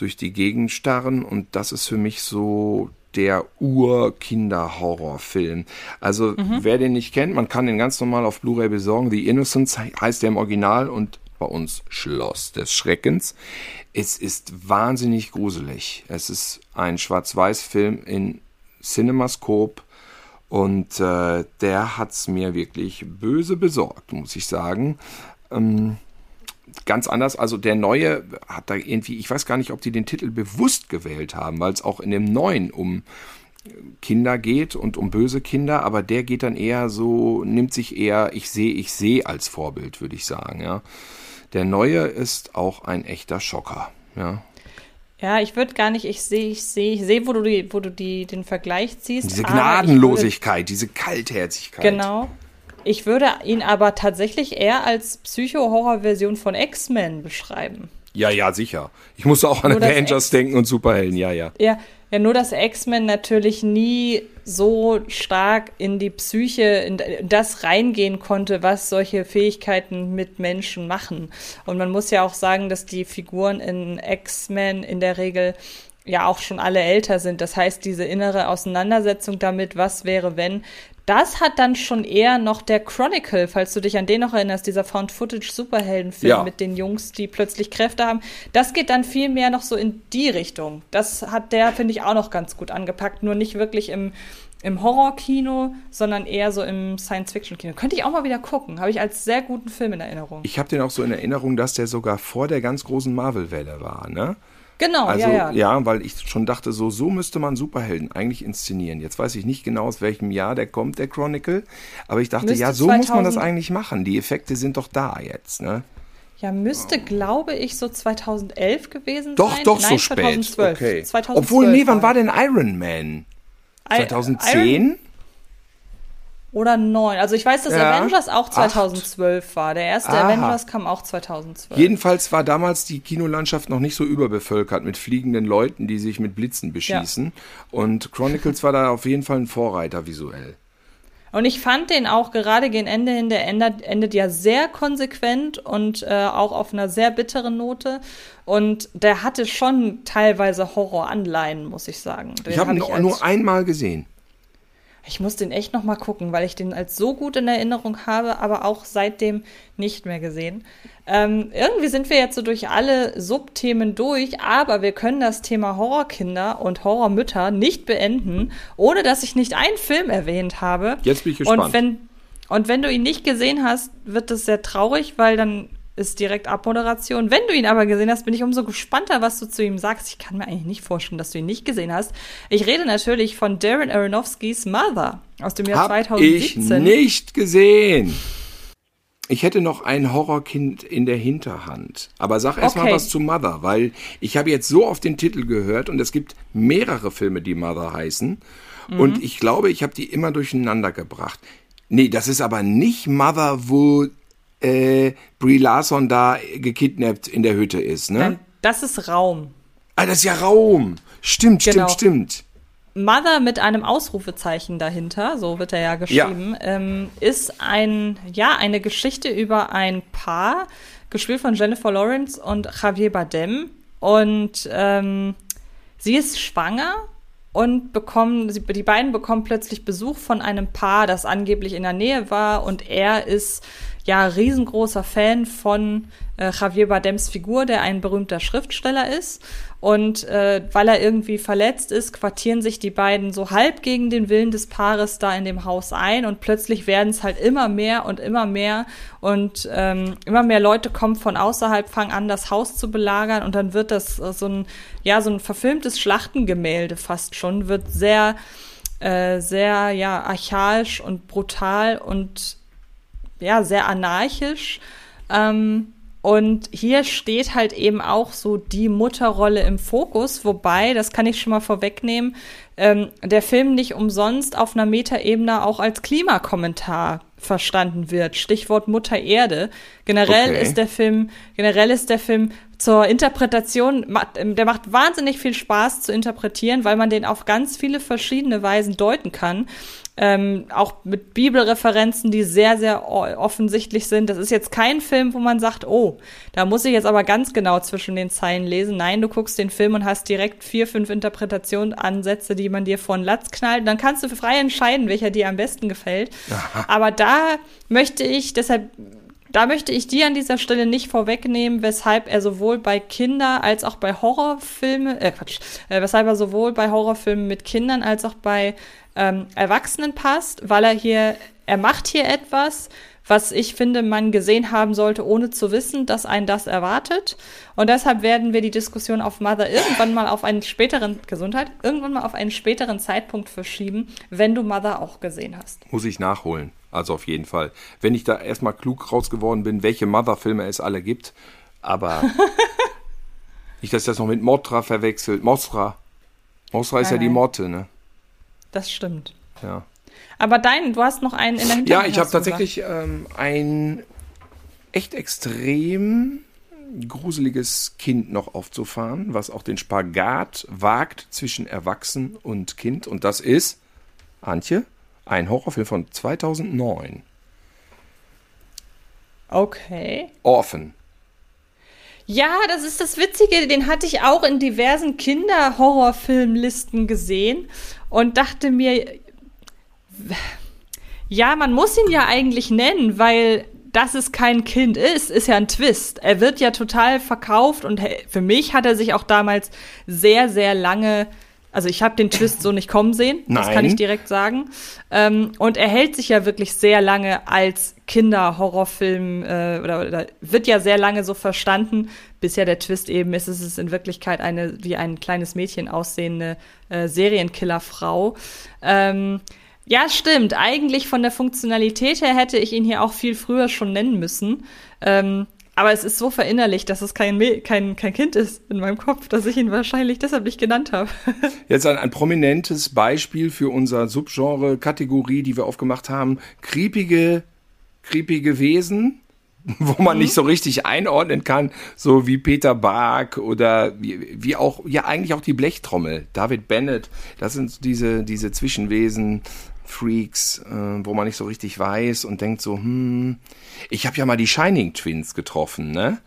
durch die Gegend starren und das ist für mich so der Ur-Kinder-Horrorfilm. Also wer den nicht kennt, man kann den ganz normal auf Blu-ray besorgen. The Innocence he- heißt der im Original und bei uns Schloss des Schreckens. Es ist wahnsinnig gruselig. Es ist ein Schwarz-Weiß-Film in Cinemascope und äh, der hat's mir wirklich böse besorgt, muss ich sagen. Ähm, ganz anders. Also der neue hat da irgendwie, ich weiß gar nicht, ob die den Titel bewusst gewählt haben, weil es auch in dem neuen um Kinder geht und um böse Kinder, aber der geht dann eher so, nimmt sich eher ich sehe, ich sehe als Vorbild, würde ich sagen, ja. Der neue ist auch ein echter Schocker, ja. Ja, ich würde gar nicht, ich sehe, ich sehe, ich sehe, wo du, die, wo du die, den Vergleich ziehst. Diese Gnadenlosigkeit, diese Kaltherzigkeit. Würde, genau. Ich würde ihn aber tatsächlich eher als Psycho-Horror-Version von X-Men beschreiben. Ja, ja, sicher. Ich musste auch an Nur das Avengers denken und Superhelden, ja, ja. Ja, ja, nur dass X-Men natürlich nie so stark in die Psyche, in das reingehen konnte, was solche Fähigkeiten mit Menschen machen. Und man muss ja auch sagen, dass die Figuren in X-Men in der Regel ja auch schon alle älter sind. Das heißt, diese innere Auseinandersetzung damit, was wäre, wenn, das hat dann schon eher noch der Chronicle, falls du dich an den noch erinnerst, dieser Found-Footage-Superheldenfilm Ja. mit den Jungs, die plötzlich Kräfte haben. Das geht dann viel mehr noch so in die Richtung. Das hat der, finde ich, auch noch ganz gut angepackt. Nur nicht wirklich im, im Horror-Kino, sondern eher so im Science-Fiction-Kino. Könnte ich auch mal wieder gucken. Habe ich als sehr guten Film in Erinnerung. Ich habe den auch so in Erinnerung, dass der sogar vor der ganz großen Marvel-Welle war, ne? Genau, Also ja, ja. weil ich schon dachte, so, so müsste man Superhelden eigentlich inszenieren. Jetzt weiß ich nicht genau, aus welchem Jahr der kommt, der Chronicle. Aber ich dachte, Müsste ja, so muss man das 2000 eigentlich machen. Die Effekte sind doch da jetzt, ne? Ja, müsste, glaube ich, so 2011 gewesen Doch, sein. doch, Nein, so spät. 2012. Okay. 2012 Obwohl, nee, wann war denn Iron Man? I- 2010? Oder 9. Also ich weiß, dass Ja. Avengers auch Acht. 2012 war. Der erste Aha. Avengers kam auch 2012. Jedenfalls war damals die Kinolandschaft noch nicht so überbevölkert mit fliegenden Leuten, die sich mit Blitzen beschießen. Und Chronicles war da auf jeden Fall ein Vorreiter visuell. Und ich fand den auch gerade gegen Ende hin, der endet, endet ja sehr konsequent und äh, auch auf einer sehr bitteren Note. Und der hatte schon teilweise Horroranleihen, muss ich sagen. Den ich habe hab ihn nur einmal gesehen. Ich muss den echt noch mal gucken, weil ich den als so gut in Erinnerung habe, aber auch seitdem nicht mehr gesehen. Ähm, irgendwie sind wir jetzt so durch alle Subthemen durch, aber wir können das Thema Horrorkinder und Horrormütter nicht beenden, ohne dass ich nicht einen Film erwähnt habe. Jetzt bin ich gespannt. Und wenn, und wenn du ihn nicht gesehen hast, wird das sehr traurig, weil dann ist direkt Abmoderation. Wenn du ihn aber gesehen hast, bin ich umso gespannter, was du zu ihm sagst. Ich kann mir eigentlich nicht vorstellen, dass du ihn nicht gesehen hast. Ich rede natürlich von Darren Aronofskys Mother aus dem Jahr Hab 2017. ich nicht gesehen. Ich hätte noch ein Horrorkind in der Hinterhand. Aber sag erst mal Okay. was zu Mother, weil ich habe jetzt so oft den Titel gehört und es gibt mehrere Filme, die Mother heißen. Mhm. Und ich glaube, ich habe die immer durcheinander gebracht. Nee, das ist aber nicht Mother, wo äh, Brie Larson da gekidnappt in der Hütte ist, ne? Nein, das ist Raum. Ah, das ist ja Raum. Stimmt, Genau. stimmt, stimmt. Mother mit einem Ausrufezeichen dahinter, so wird er ja geschrieben, ja. Ähm, ist ein, ja, eine Geschichte über ein Paar, gespielt von Jennifer Lawrence und Javier Bardem. Und ähm, sie ist schwanger und bekommen, sie, die beiden bekommen plötzlich Besuch von einem Paar, das angeblich in der Nähe war und er ist ja riesengroßer Fan von äh, Javier Bardems Figur, der ein berühmter Schriftsteller ist. Und äh, weil er irgendwie verletzt ist, quartieren sich die beiden so halb gegen den Willen des Paares da in dem Haus ein. Und plötzlich werden es halt immer mehr und immer mehr. Und ähm, immer mehr Leute kommen von außerhalb, fangen an, das Haus zu belagern. Und dann wird das äh, so ein, ja, so ein verfilmtes Schlachtengemälde fast schon, wird sehr, äh, sehr, ja, archaisch und brutal. Und ja, sehr anarchisch. Ähm, und hier steht halt eben auch so die Mutterrolle im Fokus, wobei, das kann ich schon mal vorwegnehmen, ähm, der Film nicht umsonst auf einer Metaebene auch als Klimakommentar verstanden wird. Stichwort Mutter Erde. Generell okay. ist der Film, generell ist der Film zur Interpretation, der macht wahnsinnig viel Spaß zu interpretieren, weil man den auf ganz viele verschiedene Weisen deuten kann ähm, auch mit Bibelreferenzen, die sehr, sehr offensichtlich sind. Das ist jetzt kein Film, wo man sagt, oh, da muss ich jetzt aber ganz genau zwischen den Zeilen lesen. Nein, du guckst den Film und hast direkt vier, fünf Interpretationsansätze, die man dir vor den Latz knallt. Dann kannst du frei entscheiden, welcher dir am besten gefällt. Aha. Aber da möchte ich, deshalb da möchte ich dir an dieser Stelle nicht vorwegnehmen, weshalb er sowohl bei Kinder als auch bei Horrorfilmen, äh Quatsch, äh, weshalb er sowohl bei Horrorfilmen mit Kindern als auch bei ähm, Erwachsenen passt, weil er hier, er macht hier etwas, was ich finde, man gesehen haben sollte, ohne zu wissen, dass einen das erwartet. Und deshalb werden wir die Diskussion auf Mother irgendwann mal auf einen späteren, Gesundheit, irgendwann mal auf einen späteren Zeitpunkt verschieben, wenn du Mother auch gesehen hast. Muss ich nachholen. Also auf jeden Fall. Wenn ich da erstmal klug rausgeworden bin, welche Mother-Filme es alle gibt, aber nicht, dass ich das noch mit Motra verwechselt. Mostra. Mostra ist ja die Motte, ne? Das stimmt. Ja. Aber dein, du hast noch einen in der Hinterhand. Ja, ich habe tatsächlich ähm, ein echt extrem gruseliges Kind noch aufzufahren, was auch den Spagat wagt zwischen Erwachsen und Kind. Und das ist, Antje, ein Horrorfilm von 2009. Okay. Orphan. Ja, das ist das Witzige, den hatte ich auch in diversen Kinder-Horrorfilmlisten gesehen und dachte mir, ja, man muss ihn ja eigentlich nennen, weil dass es kein Kind ist, ist ja ein Twist. Er wird ja total verkauft und für mich hat er sich auch damals sehr, sehr lange also ich habe den Twist so nicht kommen sehen, Nein. das kann ich direkt sagen. Ähm, und er hält sich ja wirklich sehr lange als Kinder-Horrorfilm äh, oder, oder, wird ja sehr lange so verstanden, bis ja der Twist eben ist, es ist in Wirklichkeit eine wie ein kleines Mädchen aussehende äh, Serienkillerfrau. Ähm, ja, stimmt. Eigentlich von der Funktionalität her hätte ich ihn hier auch viel früher schon nennen müssen. Ähm, aber es ist so verinnerlicht, dass es kein, kein, kein Kind ist in meinem Kopf, dass ich ihn wahrscheinlich deshalb nicht genannt habe. Jetzt ein, ein prominentes Beispiel für unser Subgenre-Kategorie, die wir aufgemacht haben. Creepige, creepige Wesen, wo man mhm. nicht so richtig einordnen kann, so wie Peter Bark oder wie, wie auch, ja eigentlich auch die Blechtrommel, David Bennett, das sind diese, diese Zwischenwesen, Freaks, äh, wo man nicht so richtig weiß und denkt so, hm, ich habe ja mal die Shining Twins getroffen, ne?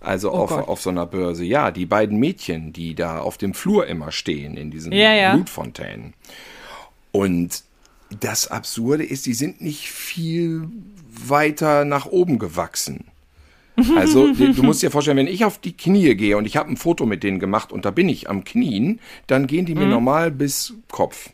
Also oh auf, auf so einer Börse. Ja, die beiden Mädchen, die da auf dem Flur immer stehen, in diesen ja, ja. Blutfontänen. Und das Absurde ist, die sind nicht viel weiter nach oben gewachsen. Also du musst dir vorstellen, wenn ich auf die Knie gehe und ich habe ein Foto mit denen gemacht und da bin ich am Knien, dann gehen die mir mhm. normal bis Kopf.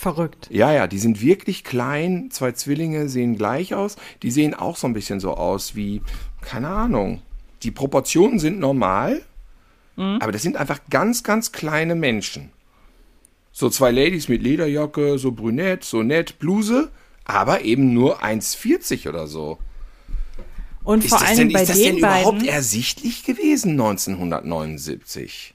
Verrückt. Ja, ja, die sind wirklich klein. Zwei Zwillinge sehen gleich aus. Die sehen auch so ein bisschen so aus wie, keine Ahnung. Die Proportionen sind normal, mhm. aber das sind einfach ganz, ganz kleine Menschen. So zwei Ladies mit Lederjacke, so brünett, so nett, Bluse, aber eben nur 1,40 oder so. Und ist vor allem bei ist das den denn überhaupt ersichtlich gewesen 1979?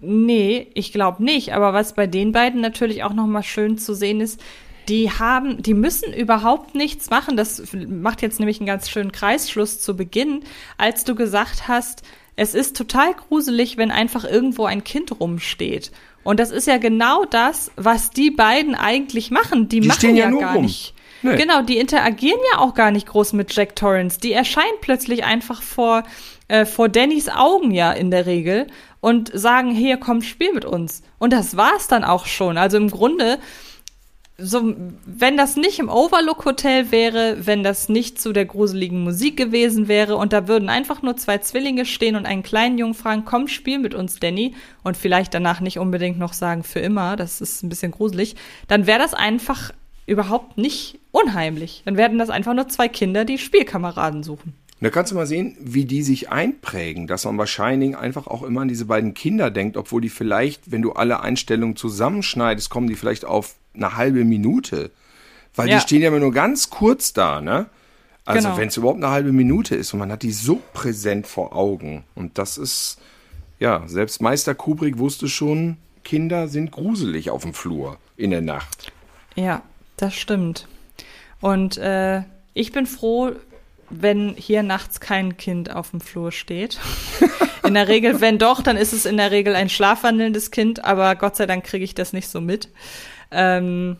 Nee, ich glaube nicht. Aber was bei den beiden natürlich auch noch mal schön zu sehen ist, die haben, die müssen überhaupt nichts machen. Das macht jetzt nämlich einen ganz schönen Kreisschluss zu Beginn, als du gesagt hast, es ist total gruselig, wenn einfach irgendwo ein Kind rumsteht. Und das ist ja genau das, was die beiden eigentlich machen. Die, Die machen ja ja, gar rum. nicht. Nee. Genau, die interagieren ja auch gar nicht groß mit Jack Torrance. Die erscheinen plötzlich einfach vor, äh, vor Dannys Augen ja in der Regel und sagen, hier, komm, spiel mit uns. Und das war's dann auch schon. Also im Grunde, so, wenn das nicht im Overlook Hotel wäre, wenn das nicht zu der gruseligen Musik gewesen wäre und da würden einfach nur zwei Zwillinge stehen und einen kleinen Jungen fragen, komm, spiel mit uns, Danny, und vielleicht danach nicht unbedingt noch sagen, für immer, das ist ein bisschen gruselig, dann wäre das einfach überhaupt nicht unheimlich. Dann werden das einfach nur zwei Kinder, die Spielkameraden suchen. Da kannst du mal sehen, wie die sich einprägen, dass man bei Shining einfach auch immer an diese beiden Kinder denkt, obwohl die vielleicht, wenn du alle Einstellungen zusammenschneidest, kommen die vielleicht auf eine halbe Minute. Weil Ja. die stehen ja immer nur ganz kurz da, ne? Also Genau. wenn es überhaupt eine halbe Minute ist und man hat die so präsent vor Augen. Und das ist, ja, selbst Meister Kubrick wusste schon, Kinder sind gruselig auf dem Flur in der Nacht. Ja, das stimmt. Und äh, ich bin froh, wenn hier nachts kein Kind auf dem Flur steht. In der Regel, wenn doch, dann ist es in der Regel ein schlafwandelndes Kind, aber Gott sei Dank kriege ich das nicht so mit. Ähm,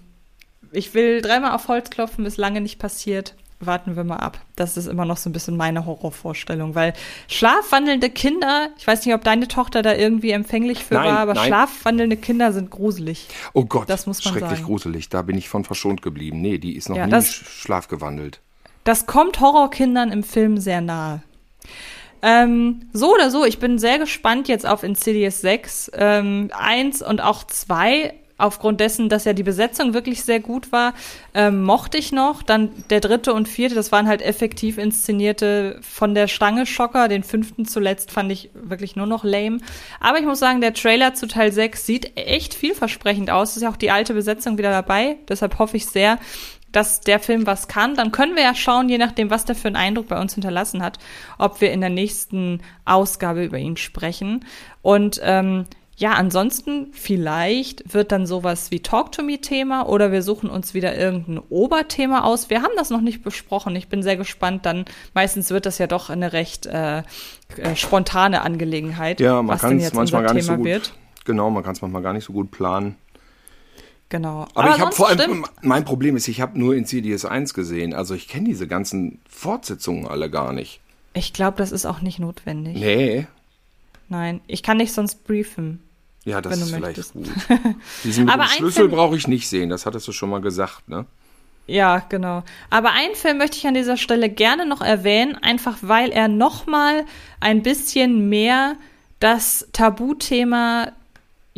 ich will dreimal auf Holz klopfen, ist lange nicht passiert. Warten wir mal ab. Das ist immer noch so ein bisschen meine Horrorvorstellung, weil schlafwandelnde Kinder, ich weiß nicht, ob deine Tochter da irgendwie empfänglich für Nein, war, aber nein. schlafwandelnde Kinder sind gruselig. Oh Gott, Das muss man schrecklich sagen. gruselig. Da bin ich von verschont geblieben. Nee, die ist noch Ja, nie schlafgewandelt. Das kommt Horrorkindern im Film sehr nahe. Ähm, so oder so, ich bin sehr gespannt jetzt auf Insidious 6. Ähm, eins und auch zwei, aufgrund dessen, dass ja die Besetzung wirklich sehr gut war, ähm, mochte ich noch. Dann der dritte und vierte, das waren halt effektiv inszenierte von der Stange Schocker. Den fünften zuletzt fand ich wirklich nur noch lame. Aber ich muss sagen, der Trailer zu Teil 6 sieht echt vielversprechend aus. Ist ja auch die alte Besetzung wieder dabei. Deshalb hoffe ich sehr, dass der Film was kann, dann können wir ja schauen, je nachdem, was der für einen Eindruck bei uns hinterlassen hat, ob wir in der nächsten Ausgabe über ihn sprechen. Und ähm, ja, ansonsten vielleicht wird dann sowas wie Talk to Me Thema oder wir suchen uns wieder irgendein Oberthema aus. Wir haben das noch nicht besprochen. Ich bin sehr gespannt. Dann meistens wird das ja doch eine recht äh, äh, spontane Angelegenheit, Ja, man kann es jetzt manchmal gar nicht so Thema gut. wird. Genau, man kann es manchmal gar nicht so gut planen. Genau. Aber, ich habe vor allem, stimmt- mein Problem ist, ich habe nur Insidious 1 gesehen. Also ich kenne diese ganzen Fortsetzungen alle gar nicht. Ich glaube, das ist auch nicht notwendig. Nee. Nein, ich kann dich sonst briefen. Ja, das ist vielleicht möchtest. gut. Diesen mit Aber Schlüssel brauche ich nicht sehen, das hattest du schon mal gesagt, ne? Ja, genau. Aber einen Film möchte ich an dieser Stelle gerne noch erwähnen, einfach weil er noch mal ein bisschen mehr das Tabuthema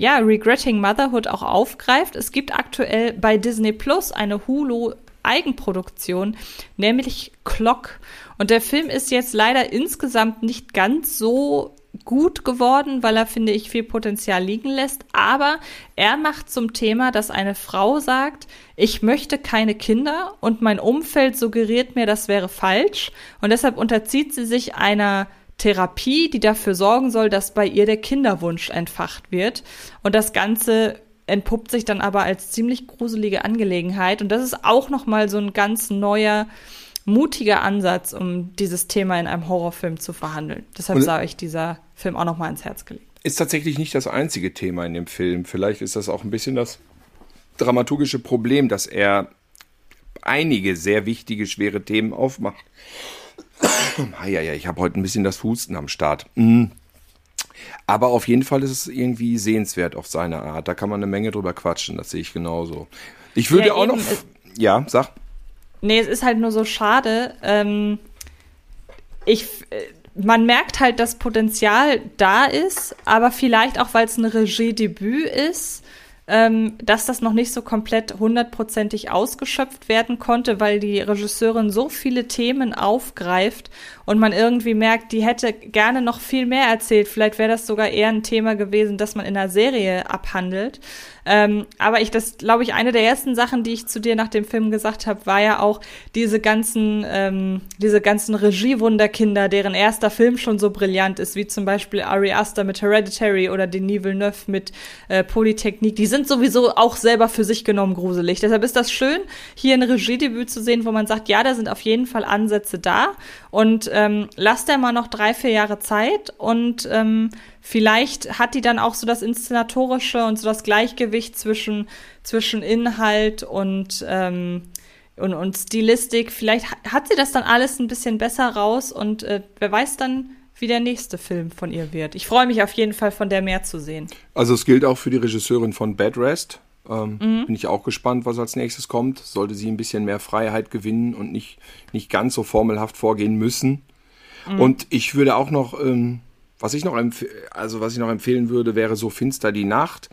ja, Regretting Motherhood auch aufgreift. Es gibt aktuell bei Disney Plus eine Hulu Eigenproduktion, nämlich Clock. Und der Film ist jetzt leider insgesamt nicht ganz so gut geworden, weil er, finde ich, viel Potenzial liegen lässt. Aber er macht zum Thema, dass eine Frau sagt, ich möchte keine Kinder und mein Umfeld suggeriert mir, das wäre falsch. Und deshalb unterzieht sie sich einer Therapie, die dafür sorgen soll, dass bei ihr der Kinderwunsch entfacht wird. Und das Ganze entpuppt sich dann aber als ziemlich gruselige Angelegenheit. Und das ist auch noch mal so ein ganz neuer, mutiger Ansatz, um dieses Thema in einem Horrorfilm zu verhandeln. Deshalb Und- sah ich dieser Film auch noch mal ins Herz gelegt. Ist tatsächlich nicht das einzige Thema in dem Film. Vielleicht ist das auch ein bisschen das dramaturgische Problem, dass er einige sehr wichtige, schwere Themen aufmacht. Ja, ja, ich habe heute ein bisschen das Husten am Start. Mm. Aber auf jeden Fall ist es irgendwie sehenswert auf seine Art. Da kann man eine Menge drüber quatschen, das sehe ich genauso. Ich würde Ja, auch noch. Ja, sag. Nee, es ist halt nur so schade. Ähm, ich, äh, man merkt halt, dass Potenzial da ist, aber vielleicht auch, weil es ein Regiedebüt ist, ähm, dass das noch nicht so komplett hundertprozentig ausgeschöpft werden konnte, weil die Regisseurin so viele Themen aufgreift und man irgendwie merkt, die hätte gerne noch viel mehr erzählt. Vielleicht wäre das sogar eher ein Thema gewesen, das man in einer Serie abhandelt. Ähm, aber ich, das glaube ich, eine der ersten Sachen, die ich zu dir nach dem Film gesagt habe, war ja auch diese ganzen, ähm, diese ganzen Regiewunderkinder, deren erster Film schon so brillant ist, wie zum Beispiel Ari Aster mit Hereditary oder Denis Villeneuve mit äh, Polytechnique. Die sind sowieso auch selber für sich genommen gruselig. Deshalb ist das schön, hier ein Regiedebüt zu sehen, wo man sagt, ja, da sind auf jeden Fall Ansätze da und ähm, lasst der mal noch drei, vier Jahre Zeit und ähm, vielleicht hat die dann auch so das Inszenatorische und so das Gleichgewicht zwischen, zwischen Inhalt und, ähm, und, und Stilistik. Vielleicht hat sie das dann alles ein bisschen besser raus und äh, wer weiß dann, wie der nächste Film von ihr wird. Ich freue mich auf jeden Fall, von der mehr zu sehen. Also es gilt auch für die Regisseurin von Bad Rest. Ähm, mhm. Bin ich auch gespannt, was als nächstes kommt. Sollte sie ein bisschen mehr Freiheit gewinnen und nicht, nicht ganz so formelhaft vorgehen müssen. Mhm. Und ich würde auch noch, ähm, was ich noch also was ich noch empfehlen würde, wäre so Finster die Nacht.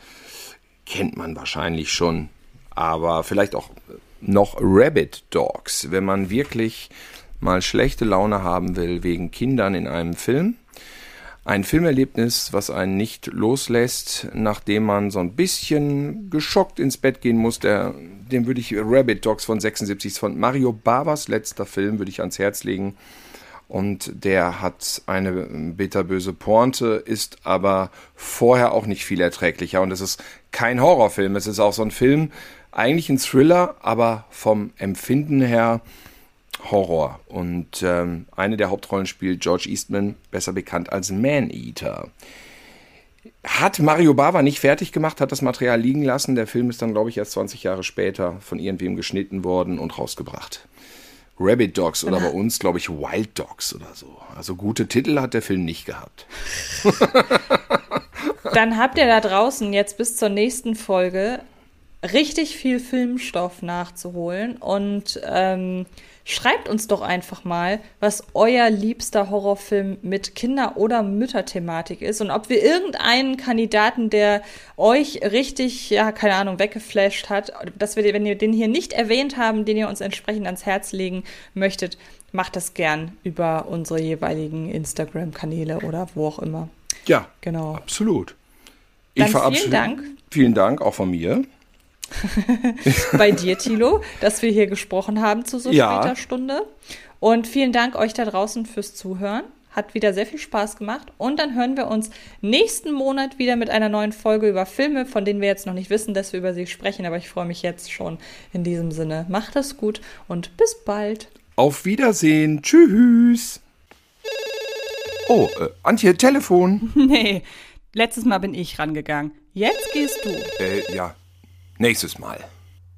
Kennt man wahrscheinlich schon. Aber vielleicht auch noch Rabbit Dogs, wenn man wirklich mal schlechte Laune haben will wegen Kindern in einem Film. Ein Filmerlebnis, was einen nicht loslässt, nachdem man so ein bisschen geschockt ins Bett gehen muss. Der, dem würde ich Rabbit Dogs von 76 von Mario Barbers letzter Film würde ich ans Herz legen. Und der hat eine bitterböse Pointe, ist aber vorher auch nicht viel erträglicher. Und es ist kein Horrorfilm. Es ist auch so ein Film, eigentlich ein Thriller, aber vom Empfinden her Horror. Und ähm, eine der Hauptrollen spielt George Eastman, besser bekannt als Man-Eater. Hat Mario Bava nicht fertig gemacht, hat das Material liegen lassen. Der Film ist dann, glaube ich, erst 20 Jahre später von irgendwem geschnitten worden und rausgebracht. Rabbit Dogs oder bei uns, glaube ich, Wild Dogs oder so. Also gute Titel hat der Film nicht gehabt. Dann habt ihr da draußen jetzt bis zur nächsten Folge richtig viel Filmstoff nachzuholen und ähm, Schreibt uns doch einfach mal, was euer liebster Horrorfilm mit Kinder- oder Mütterthematik ist und ob wir irgendeinen Kandidaten, der euch richtig, ja, keine Ahnung, weggeflasht hat, dass wir, wenn ihr den hier nicht erwähnt haben, den ihr uns entsprechend ans Herz legen möchtet, macht das gern über unsere jeweiligen Instagram-Kanäle oder wo auch immer. Ja, genau. Absolut. Ich Dann vielen Dank. Vielen Dank auch von mir. bei dir, Thilo, dass wir hier gesprochen haben zu so ja. später Stunde. Und vielen Dank euch da draußen fürs Zuhören. Hat wieder sehr viel Spaß gemacht. Und dann hören wir uns nächsten Monat wieder mit einer neuen Folge über Filme, von denen wir jetzt noch nicht wissen, dass wir über sie sprechen. Aber ich freue mich jetzt schon in diesem Sinne. Macht es gut und bis bald. Auf Wiedersehen. Tschüss. Oh, äh, Antje, Telefon. nee, letztes Mal bin ich rangegangen. Jetzt gehst du. Äh, ja. Nächstes Mal.